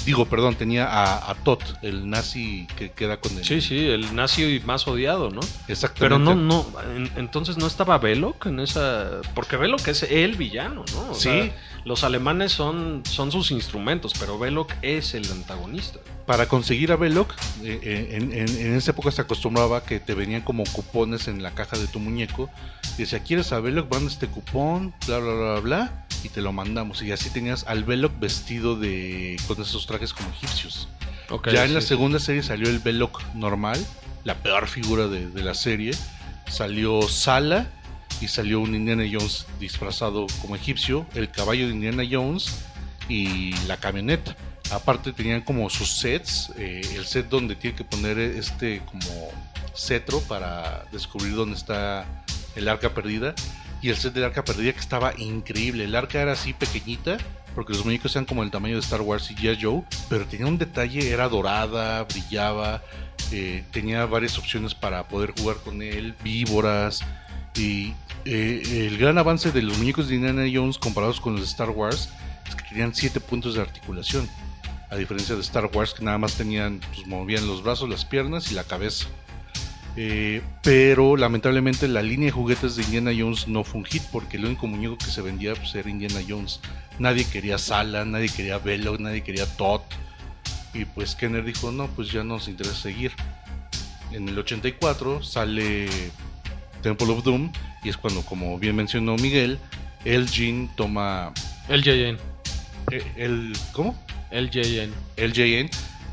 Digo, perdón, tenía a, a Todd, el nazi que queda con el... Sí, sí, el nazi más odiado, ¿no? exactamente. Pero no, no, en- entonces no estaba Belloc en esa... Porque Belloc es el villano, ¿no? O Sí. sea, los alemanes son, son sus instrumentos, pero Belloc es el antagonista. Para conseguir a Belloc, eh, eh, en, en- en esa época se acostumbraba que te venían como cupones en la caja de tu muñeco. Y decía, ¿quieres a Belloc? Manda este cupón, bla, bla, bla, bla, y te lo mandamos. Y así tenías al Belloc vestido de con esos trajes como egipcios. ya en la segunda serie salió el Belloc normal, la peor figura de, de la serie. Salió Sala y salió un Indiana Jones disfrazado como egipcio, el caballo de Indiana Jones y la camioneta. Aparte tenían como sus sets, eh, el set donde tiene que poner este como cetro para descubrir dónde está el arca perdida. Y el set del arca perdida que estaba increíble. El arca era así pequeñita, porque los muñecos eran como el tamaño de Star Wars y G.I. Joe, pero tenía un detalle, era dorada, brillaba, eh, tenía varias opciones para poder jugar con él, víboras. Y eh, el gran avance de los muñecos de Indiana Jones comparados con los de Star Wars es que tenían 7 puntos de articulación. A diferencia de Star Wars que nada más tenían, pues movían los brazos, las piernas y la cabeza. Eh, pero lamentablemente la línea de juguetes de Indiana Jones no fue un hit porque el único muñeco que se vendía pues, era Indiana Jones. Nadie quería Sala, nadie quería Velo, nadie quería Todd. Y pues Kenner dijo, no, pues ya nos interesa seguir. En el 84 sale Temple of Doom y es cuando, como bien mencionó Miguel, Elgin toma... LJN. eh, El, ¿Cómo? LJN. LJN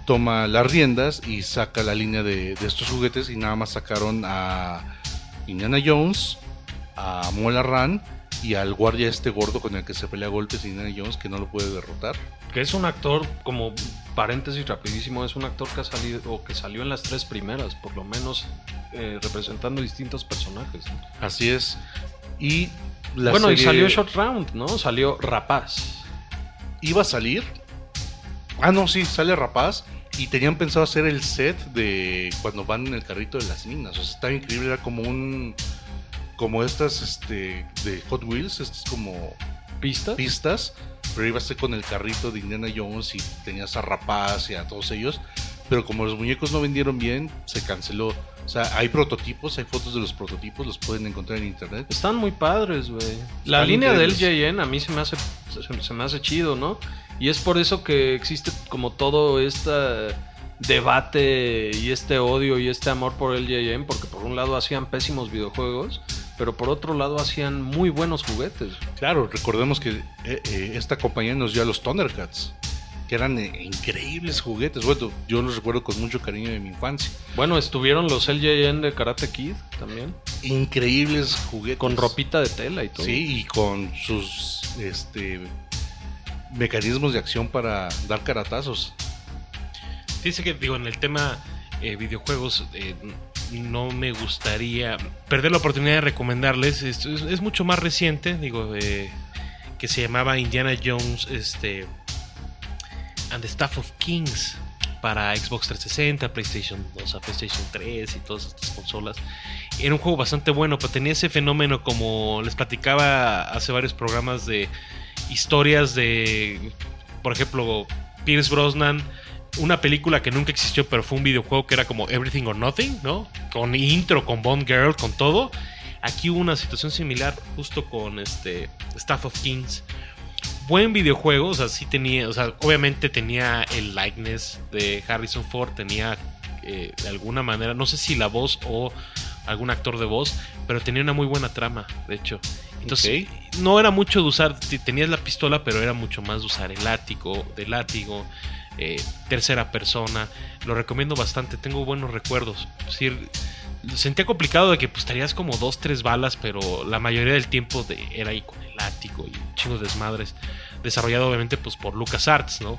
toma las riendas y saca la línea de, de estos juguetes y nada más sacaron a Indiana Jones, a Mola Ran y al guardia este gordo con el que se pelea a golpes Indiana Jones que no lo puede derrotar. Que es un actor, como paréntesis rapidísimo, es un actor que ha salido o que salió en las tres primeras, por lo menos eh, representando distintos personajes. Así es. Y la bueno, y salió Short Round, ¿no? Salió Rapaz. iba a salir. Ah, no, sí, sale Rapaz. Y tenían pensado hacer el set de cuando van en el carrito de las minas. O sea, estaba increíble. Era como un. Como estas este, de Hot Wheels. Estas como ¿Pistas? pistas. Pero iba a ser con el carrito de Indiana Jones y tenías a Rapaz y a todos ellos. Pero como los muñecos no vendieron bien, se canceló. O sea, hay prototipos, hay fotos de los prototipos, los pueden encontrar en internet. Están muy padres, güey. La Están línea del. LJN a mí se me hace se, se me hace chido, ¿no? Y es por eso que existe como todo este debate y este odio y este amor por el LJN, porque por un lado hacían pésimos videojuegos, pero por otro lado hacían muy buenos juguetes. Claro, recordemos que eh, eh, esta compañía nos dio a los Thundercats, que eran eh, increíbles juguetes. Bueno, yo los recuerdo con mucho cariño de mi infancia. Bueno, estuvieron los LJN de Karate Kid también, Increíbles juguetes. con ropita de tela y todo. Sí, y con sus este mecanismos de acción para dar caratazos. Dice que, digo, en el tema eh, videojuegos, eh, no me gustaría perder la oportunidad de recomendarles. Esto es, mucho más reciente, digo, que se llamaba Indiana Jones este, and the Staff of Kings para Xbox 360, PlayStation 2, a PlayStation 3 y todas estas consolas. Era un juego bastante bueno, pero tenía ese fenómeno como les platicaba hace varios programas de historias de, por ejemplo, Pierce Brosnan una película que nunca existió, pero fue un videojuego que era como Everything or Nothing, ¿no? Con intro, con Bond Girl, con todo. Aquí hubo una situación similar justo con este Staff of Kings. Buen videojuego, o sea, sí tenía, o sea, obviamente tenía el likeness de Harrison Ford, tenía eh, de alguna manera, no sé si la voz o algún actor de voz, pero tenía una muy buena trama, de hecho. Entonces, no era mucho de usar, tenías la pistola, pero era mucho más de usar el látigo, de látigo, eh, tercera persona. Lo recomiendo bastante, tengo buenos recuerdos. Decir, sentía complicado de que pues estarías como dos, tres balas, pero la mayoría del tiempo era ahí con el látigo y un chingo de desmadres. Desarrollado obviamente pues por LucasArts, ¿no?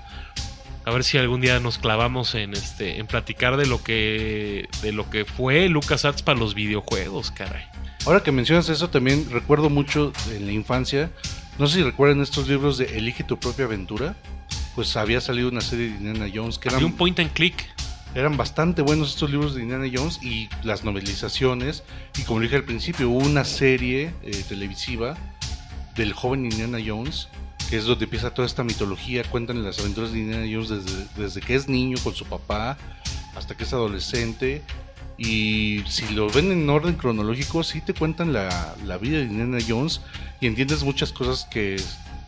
A ver si algún día nos clavamos en este en platicar de lo que de lo que fue LucasArts para los videojuegos, caray. Ahora que mencionas eso, también recuerdo mucho en la infancia. No sé si recuerdan estos libros de Elige tu propia aventura. Pues había salido una serie de Indiana Jones que eran, un point and click. eran bastante buenos estos libros de Indiana Jones y las novelizaciones. Y como dije al principio, hubo una serie eh, televisiva del joven Indiana Jones, que es donde empieza toda esta mitología. Cuentan las aventuras de Indiana Jones desde, desde que es niño con su papá hasta que es adolescente. Y si lo ven en orden cronológico, sí te cuentan la, la vida de Indiana Jones y entiendes muchas cosas que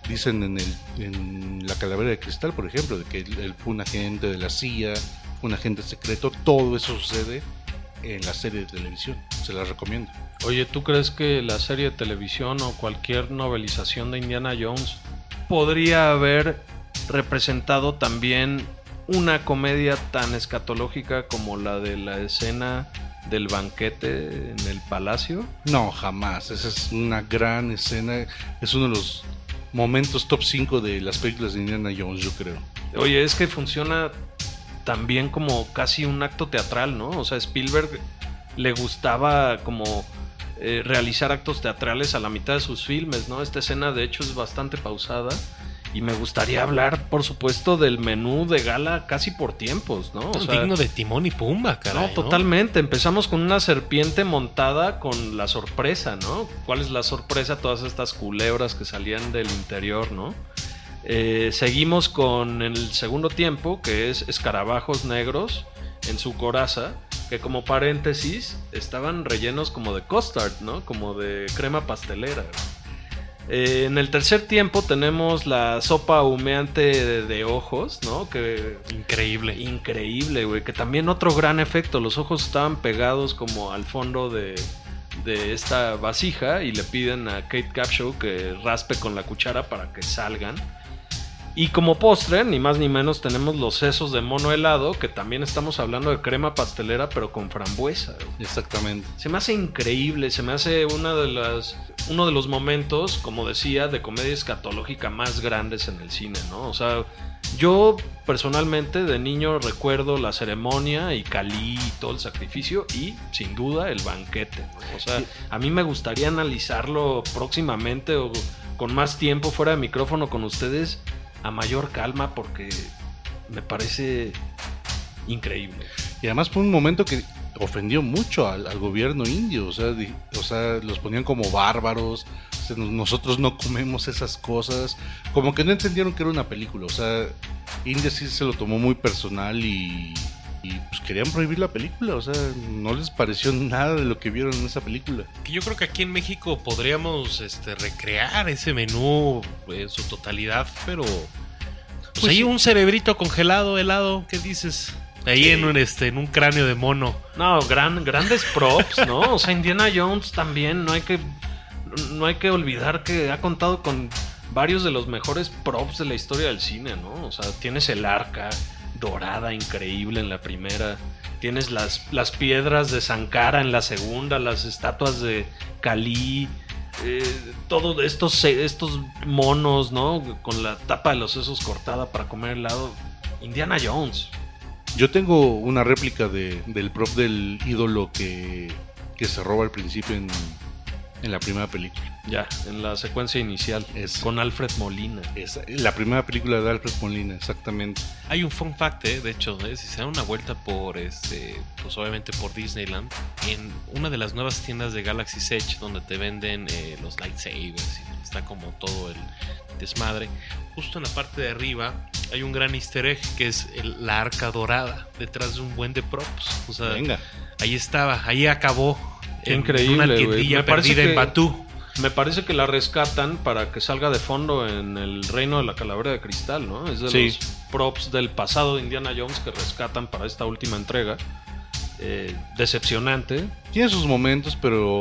dicen en, el, en la calavera de cristal, por ejemplo, de que él, él fue un agente de la CIA, un agente secreto, todo eso sucede en la serie de televisión. Se las recomiendo. Oye, ¿tú crees que la serie de televisión o cualquier novelización de Indiana Jones podría haber representado también una comedia tan escatológica como la de la escena del banquete en el palacio? No, jamás. Esa es una gran escena. Es uno de los momentos top 5 de las películas de Indiana Jones, yo creo. Oye, es que funciona también como casi un acto teatral, ¿no? O sea, Spielberg le gustaba como eh, realizar actos teatrales a la mitad de sus filmes, ¿no? Esta escena de hecho es bastante pausada. Y me gustaría hablar, por supuesto, del menú de gala casi por tiempos, ¿no? O sea, Digno de Timón y Pumba, caray. no, totalmente. Empezamos con una serpiente montada con la sorpresa, ¿no? ¿Cuál es la sorpresa? Todas estas culebras que salían del interior, ¿no? Eh, seguimos con el segundo tiempo, que es escarabajos negros en su coraza, que como paréntesis estaban rellenos como de custard, ¿no? Como de crema pastelera. Eh, en el tercer tiempo tenemos la sopa humeante de, de ojos, ¿no? Que Increíble. increíble, güey. Que también otro gran efecto. Los ojos estaban pegados como al fondo de, de esta vasija y le piden a Kate Capshaw que raspe con la cuchara para que salgan. Y como postre, ni más ni menos, tenemos los sesos de mono helado, que también estamos hablando de crema pastelera, pero con frambuesa. güey. Exactamente. Se me hace increíble, se me hace una de las, uno de los momentos, como decía, de comedia escatológica más grandes en el cine, ¿no? O sea, yo personalmente de niño recuerdo la ceremonia y Cali y todo el sacrificio y sin duda el banquete. ¿no? O sea, a mí me gustaría analizarlo próximamente o con más tiempo fuera de micrófono con ustedes a mayor calma porque me parece increíble. Y además fue un momento que ofendió mucho al, gobierno indio. O sea, o sea, los ponían como bárbaros. o sea, nos- nosotros no comemos esas cosas. Como que no entendieron que era una película. O sea, India sí se lo tomó muy personal y, y, pues querían prohibir la película. O sea, no les pareció nada de lo que vieron en esa película. Que yo creo que aquí en México podríamos este, recrear ese menú en su totalidad, pero. Pues, Pues sí. un cerebrito congelado, helado, ¿qué dices? Ahí Sí. en, un, este, en un cráneo de mono. No, gran, grandes props, ¿no? O sea, Indiana Jones también, no hay que no hay que olvidar que ha contado con varios de los mejores props de la historia del cine, ¿no? O sea, tienes el arca dorada increíble en la primera, tienes las, las piedras de Sankara en la segunda, las estatuas de Kali, eh, todos estos, estos monos, ¿no? Con la tapa de los sesos cortada para comer helado. Indiana Jones. Yo tengo una réplica de, del prop del ídolo que, que se roba al principio en, en la primera película. Ya, en la secuencia inicial. Es- Con Alfred Molina. Esa- la primera película de Alfred Molina, exactamente. Hay un fun fact, eh, de hecho, eh, si se da una vuelta por, este, pues obviamente por Disneyland, en una de las nuevas tiendas de Galaxy Edge donde te venden eh, los lightsabers y está como todo el desmadre, justo en la parte de arriba hay un gran easter egg que es el- la arca dorada detrás de un buen de props. O sea, Venga. ahí estaba, ahí acabó. En increíble, una güey. tiendilla Me parece perdida que- en Batú. Me parece que la rescatan para que salga de fondo en el reino de la calavera de cristal, ¿no? Es de Sí. los props del pasado de Indiana Jones que rescatan para esta última entrega. Eh, decepcionante. Tiene sus momentos, pero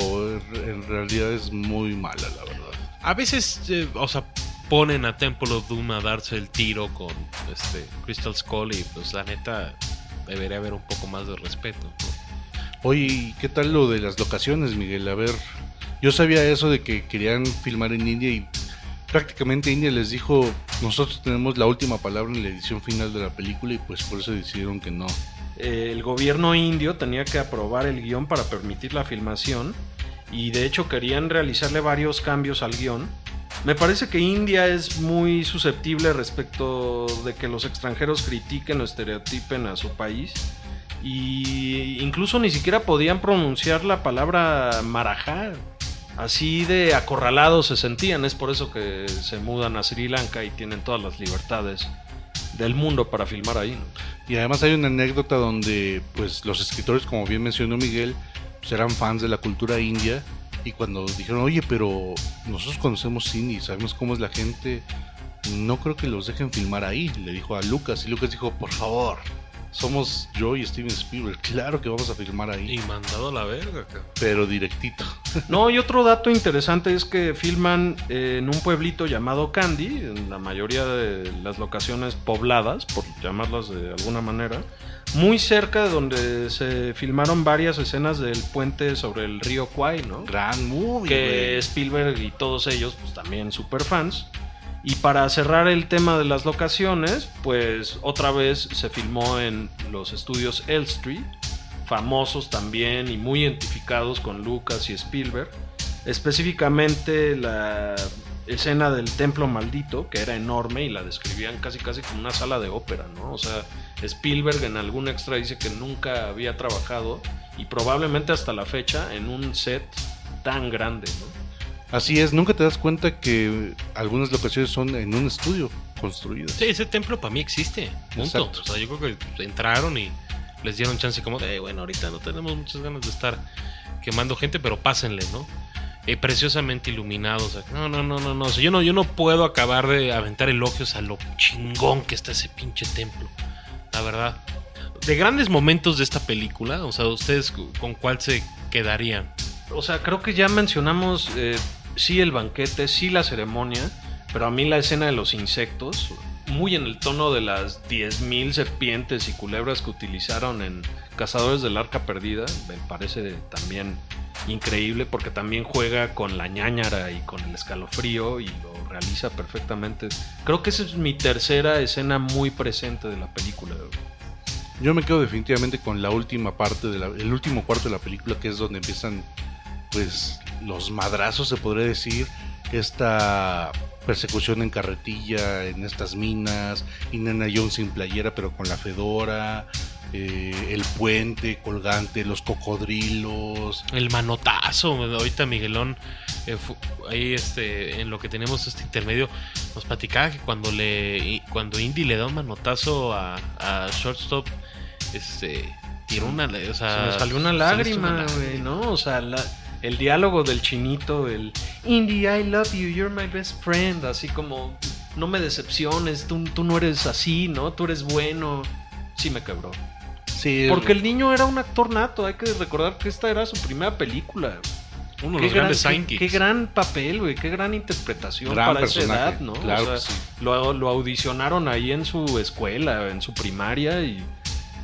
en realidad es muy mala, la verdad. A veces, eh, o sea, ponen a Temple of Doom a darse el tiro con este Crystal Skull y pues la neta debería haber un poco más de respeto. ¿no? Oye, ¿y qué tal lo de las locaciones, Miguel? A ver, yo sabía eso de que querían filmar en India y prácticamente India les dijo, nosotros tenemos la última palabra en la edición final de la película y pues por eso decidieron que no. Eh, el gobierno indio tenía que aprobar el guion para permitir la filmación y de hecho querían realizarle varios cambios al guion. Me parece que India es muy susceptible respecto de que los extranjeros critiquen o estereotipen a su país y incluso ni siquiera podían pronunciar la palabra marajá. Así de acorralados se sentían, es por eso que se mudan a Sri Lanka y tienen todas las libertades del mundo para filmar ahí. Y además hay una anécdota donde pues los escritores, como bien mencionó Miguel, pues eran fans de la cultura india y cuando dijeron, oye, pero nosotros conocemos cine y sabemos cómo es la gente, no creo que los dejen filmar ahí, le dijo a Lucas y Lucas dijo, por favor, somos yo y Steven Spielberg, claro que vamos a filmar ahí, Y mandado a la verga, cabrón. pero directito. No, y otro dato interesante es que filman eh, en un pueblito llamado Candy, en la mayoría de las locaciones pobladas, por llamarlas de alguna manera, muy cerca de donde se filmaron varias escenas del puente sobre el río Kwai, ¿no? Gran movie. que. Spielberg y todos ellos, pues también super fans. Y para cerrar el tema de las locaciones, pues otra vez se filmó en los estudios Elstree, famosos también y muy identificados con Lucas y Spielberg. Específicamente la escena del templo maldito, que era enorme y la describían casi casi como una sala de ópera, ¿no? O sea, Spielberg en algún extra dice que nunca había trabajado y probablemente hasta la fecha en un set tan grande, ¿no? Así es, nunca te das cuenta que algunas locaciones son en un estudio construido. Sí, ese templo para mí existe. Punto. Exacto. O sea, yo creo que entraron y les dieron chance como de, "Eh, bueno, ahorita no tenemos muchas ganas de estar quemando gente, pero pásenle, ¿no? Eh, preciosamente iluminados. o sea, no, no, no, no, no. O sea, yo no, yo no puedo acabar de aventar elogios a lo chingón que está ese pinche templo. La verdad. De grandes momentos de esta película, o sea, ¿ustedes con cuál se quedarían? O sea, creo que ya mencionamos eh, sí el banquete, sí la ceremonia, pero a mí la escena de los insectos, muy en el tono de las 10.000 serpientes y culebras que utilizaron en Cazadores del Arca Perdida, me parece también increíble porque también juega con la ñañara y con el escalofrío y lo realiza perfectamente. Creo que esa es mi tercera escena muy presente de la película. Yo me quedo definitivamente con la última parte, de el último cuarto de la película, que es donde empiezan, pues, los madrazos, se podría decir. Esta persecución en carretilla, en estas minas, Indiana Jones sin playera, pero con la fedora, eh, el puente colgante, los cocodrilos. El manotazo, ahorita Miguelón, eh, ahí este, en lo que tenemos este intermedio, nos platicaba que cuando le cuando Indy le da un manotazo a, a Shortstop, este, tiró una, o sea, Se me salió una lágrima, güey, ¿no? O sea, la- el diálogo del chinito, el Indy, I love you, you're my best friend, así como, no me decepciones, tú, tú no eres así, ¿no? Tú eres bueno. Sí me quebró. Sí, Porque el niño era un actor nato, hay que recordar que esta era su primera película. Uno de Qué los gran, grandes qué- qué gran papel, güey, qué gran interpretación Gran para esa personaje, edad, ¿no? claro O sea, que sí. lo, lo audicionaron ahí en su escuela, en su primaria y,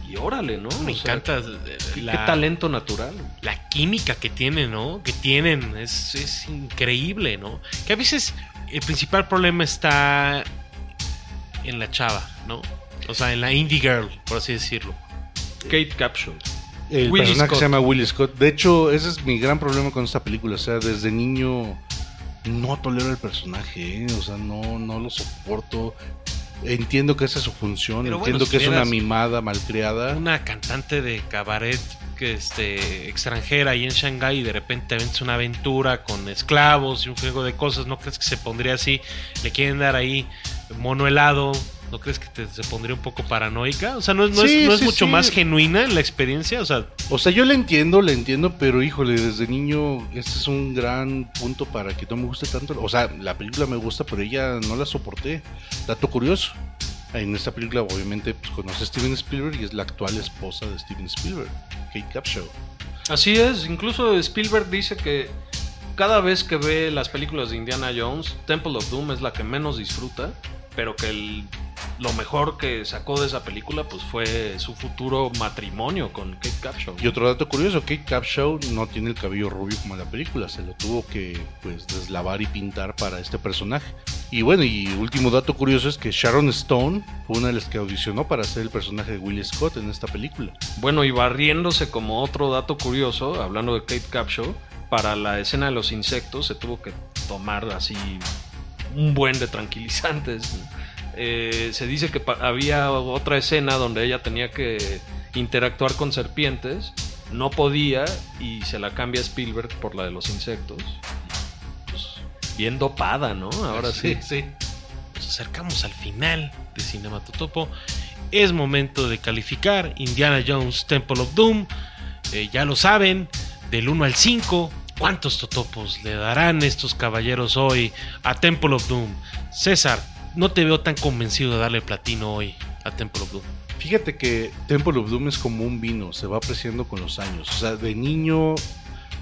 y órale, ¿no? Me O encanta eh, qué, la, qué talento natural. la química que tienen, ¿no? Que tienen, es, es increíble, ¿no? Que a veces el principal problema está en la chava, ¿no? O sea, en la indie girl, por así decirlo. Kate Capshaw. El Willy personaje Scott. se llama Willy Scott. De hecho, ese es mi gran problema con esta película. O sea, desde niño no tolero el personaje. ¿eh? O sea, no, no lo soporto. Entiendo que esa es su función. Pero bueno, entiendo si que es una mimada, malcriada. Una cantante de cabaret que este extranjera ahí en Shanghái y de repente ves una aventura con esclavos y un juego de cosas, ¿no crees que se pondría así? Le quieren dar ahí mono helado, ¿no crees que te- se pondría un poco paranoica? O sea, no, es- no Sí, es, no es mucho sí. más genuina la experiencia, o sea, O sea, yo le entiendo, le entiendo, pero híjole, desde niño este es un gran punto para que no me guste tanto. O sea, la película me gusta, pero ella no la soporté. Dato curioso. En esta película, obviamente, pues, conoce a Steven Spielberg y es la actual esposa de Steven Spielberg, Kate Capshaw. Así es, incluso Spielberg dice que cada vez que ve las películas de Indiana Jones, Temple of Doom es la que menos disfruta, pero que el- lo mejor que sacó de esa película pues fue su futuro matrimonio con Kate Capshaw. Y otro dato curioso, Kate Capshaw no tiene el cabello rubio como en la película, se lo tuvo que pues deslavar y pintar para este personaje. Y bueno, y último dato curioso es que Sharon Stone fue una de las que audicionó para ser el personaje de Will Scott en esta película. Bueno, y barriéndose como otro dato curioso, hablando de Kate Capshaw, para la escena de los insectos se tuvo que tomar así un buen de tranquilizantes. Eh, se dice que había otra escena donde ella tenía que interactuar con serpientes, no podía y se la cambia Spielberg por la de los insectos. Pues, bien dopada, ¿no? Ahora sí. sí. nos acercamos al final de Cinematotopo. Es momento de calificar Indiana Jones Temple of Doom. Eh, ya lo saben, del 1 al 5, ¿cuántos totopos le darán estos caballeros hoy a Temple of Doom? César, no te veo tan convencido de darle platino hoy a Temple of Doom. Fíjate que Temple of Doom es como un vino, se va apreciando con los años. O sea, de niño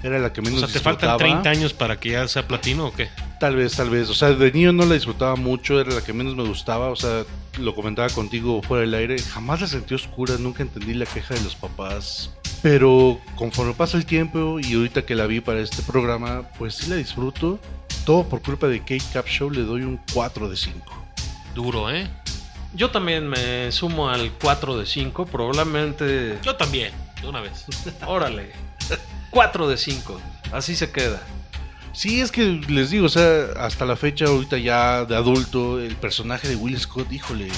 era la que O menos sea, ¿te faltan disfrutaba. 30 años para que ya sea platino o qué? Tal vez, tal vez. O sea, de niño no la disfrutaba mucho, era la que menos me gustaba. O sea, lo comentaba contigo fuera del aire. Jamás la sentí oscura, nunca entendí la queja de los papás. Pero conforme pasa el tiempo y ahorita que la vi para este programa, pues sí la disfruto. todo por culpa de Kate Capshaw, le doy un 4 de 5. Duro, ¿eh? Yo también me sumo al 4 de 5, probablemente... Yo también, de una vez. Órale. 4 de 5. Así se queda. Sí, es que les digo, o sea, hasta la fecha, ahorita ya de adulto, el personaje de Will Scott, híjole,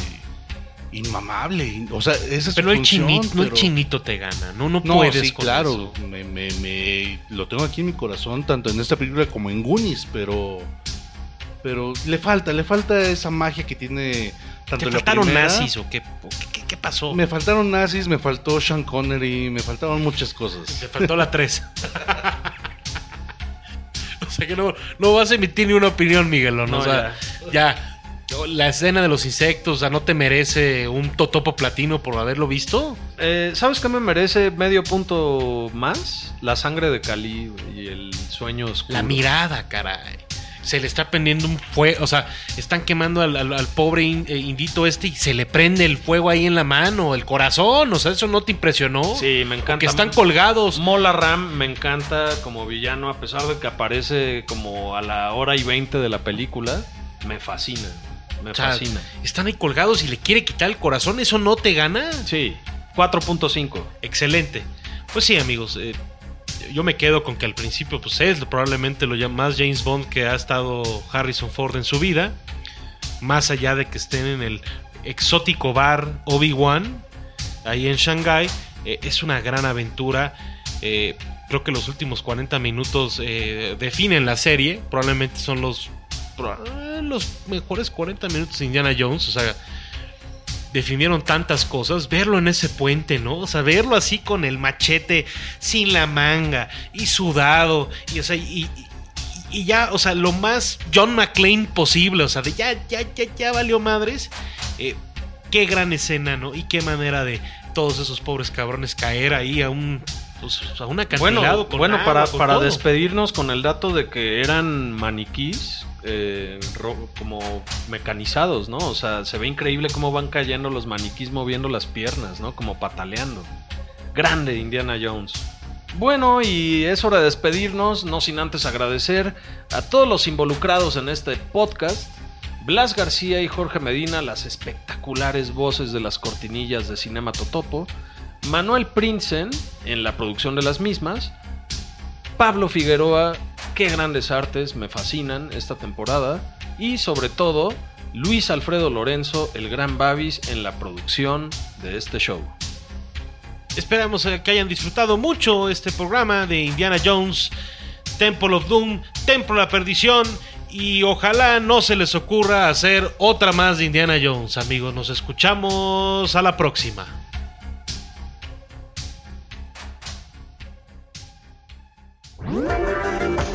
inmamable. O sea, esa es Pero su el función, chinito, no el pero- chinito te gana, no, no, No, puedes sí, con claro, eso. me, me- me- lo tengo aquí en mi corazón, tanto en esta película como en Goonies, pero pero le falta, le falta esa magia que tiene tanto ¿Te la faltaron primera- nazis o qué, o qué, qué- qué pasó? Me faltaron nazis, me faltó Sean Connery, me faltaron muchas cosas. Te faltó la 3. o sea que no, no vas a emitir ni una opinión, Miguelón. No, o sea, ya. La escena de los insectos, ¿no te merece un totopo platino por haberlo visto? Eh, ¿Sabes qué me merece medio punto más? La sangre de Cali y el sueño oscuro. La mirada, caray. Se le está prendiendo un fuego, o sea, están quemando al, al- al pobre in- eh, indito este y se le prende el fuego ahí en la mano, el corazón, o sea, ¿eso no te impresionó? Sí, me encanta. Que están colgados. Mola Ram me encanta como villano, a pesar de que aparece como a la hora y 20 de la película. Me fascina. Me O sea, fascina. están ahí colgados y le quiere quitar el corazón, ¿eso no te gana? Sí, 4.5. Excelente. Pues sí, amigos. eh, yo me quedo con que al principio, pues es probablemente lo más James Bond que ha estado Harrison Ford en su vida. Más allá de que estén en el exótico bar Obi-Wan, ahí en Shanghai. eh, es una gran aventura. eh, creo que los últimos 40 minutos eh, definen la serie. Probablemente son los, los mejores 40 minutos de Indiana Jones. O sea, definieron tantas cosas, verlo en ese puente, ¿no? O sea, verlo así con el machete sin la manga y sudado y o sea, y ya, o sea, lo más John McClane posible, o sea, de ya, ya, ya, ya valió madres. Eh, qué gran escena, ¿no? Y qué manera de todos esos pobres cabrones caer ahí a un pues, a un acantilado Bueno, con bueno agua, para, con para todo. despedirnos con el dato de que eran maniquís eh, como mecanizados, ¿no? O sea, se ve increíble cómo van cayendo los maniquís moviendo las piernas, ¿no? Como pataleando. Grande Indiana Jones. Bueno, y es hora de despedirnos, no sin antes agradecer a todos los involucrados en este podcast. Blas García y Jorge Medina, las espectaculares voces de las cortinillas de Cinema Totopo. Manuel Prinsen en la producción de las mismas. Pablo Figueroa, qué grandes artes, me fascinan esta temporada. Y sobre todo, Luis Alfredo Lorenzo, el gran Babis, en la producción de este show. Esperamos eh, que hayan disfrutado mucho este programa de Indiana Jones, Temple of Doom, Templo de la Perdición. Y ojalá no se les ocurra hacer otra más de Indiana Jones, amigos. Nos escuchamos a la próxima.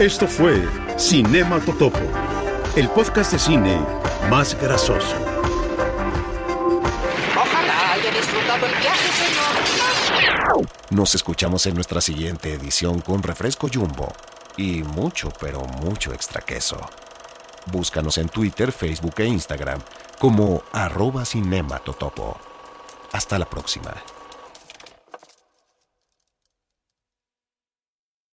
Esto fue Cinema Totopo, el podcast de cine más grasoso. Ojalá haya disfrutado el viaje, señor. Nos escuchamos en nuestra siguiente edición con refresco jumbo y mucho, pero mucho extra queso. Búscanos en Twitter, Facebook e Instagram como arroba cinematotopo. Hasta la próxima.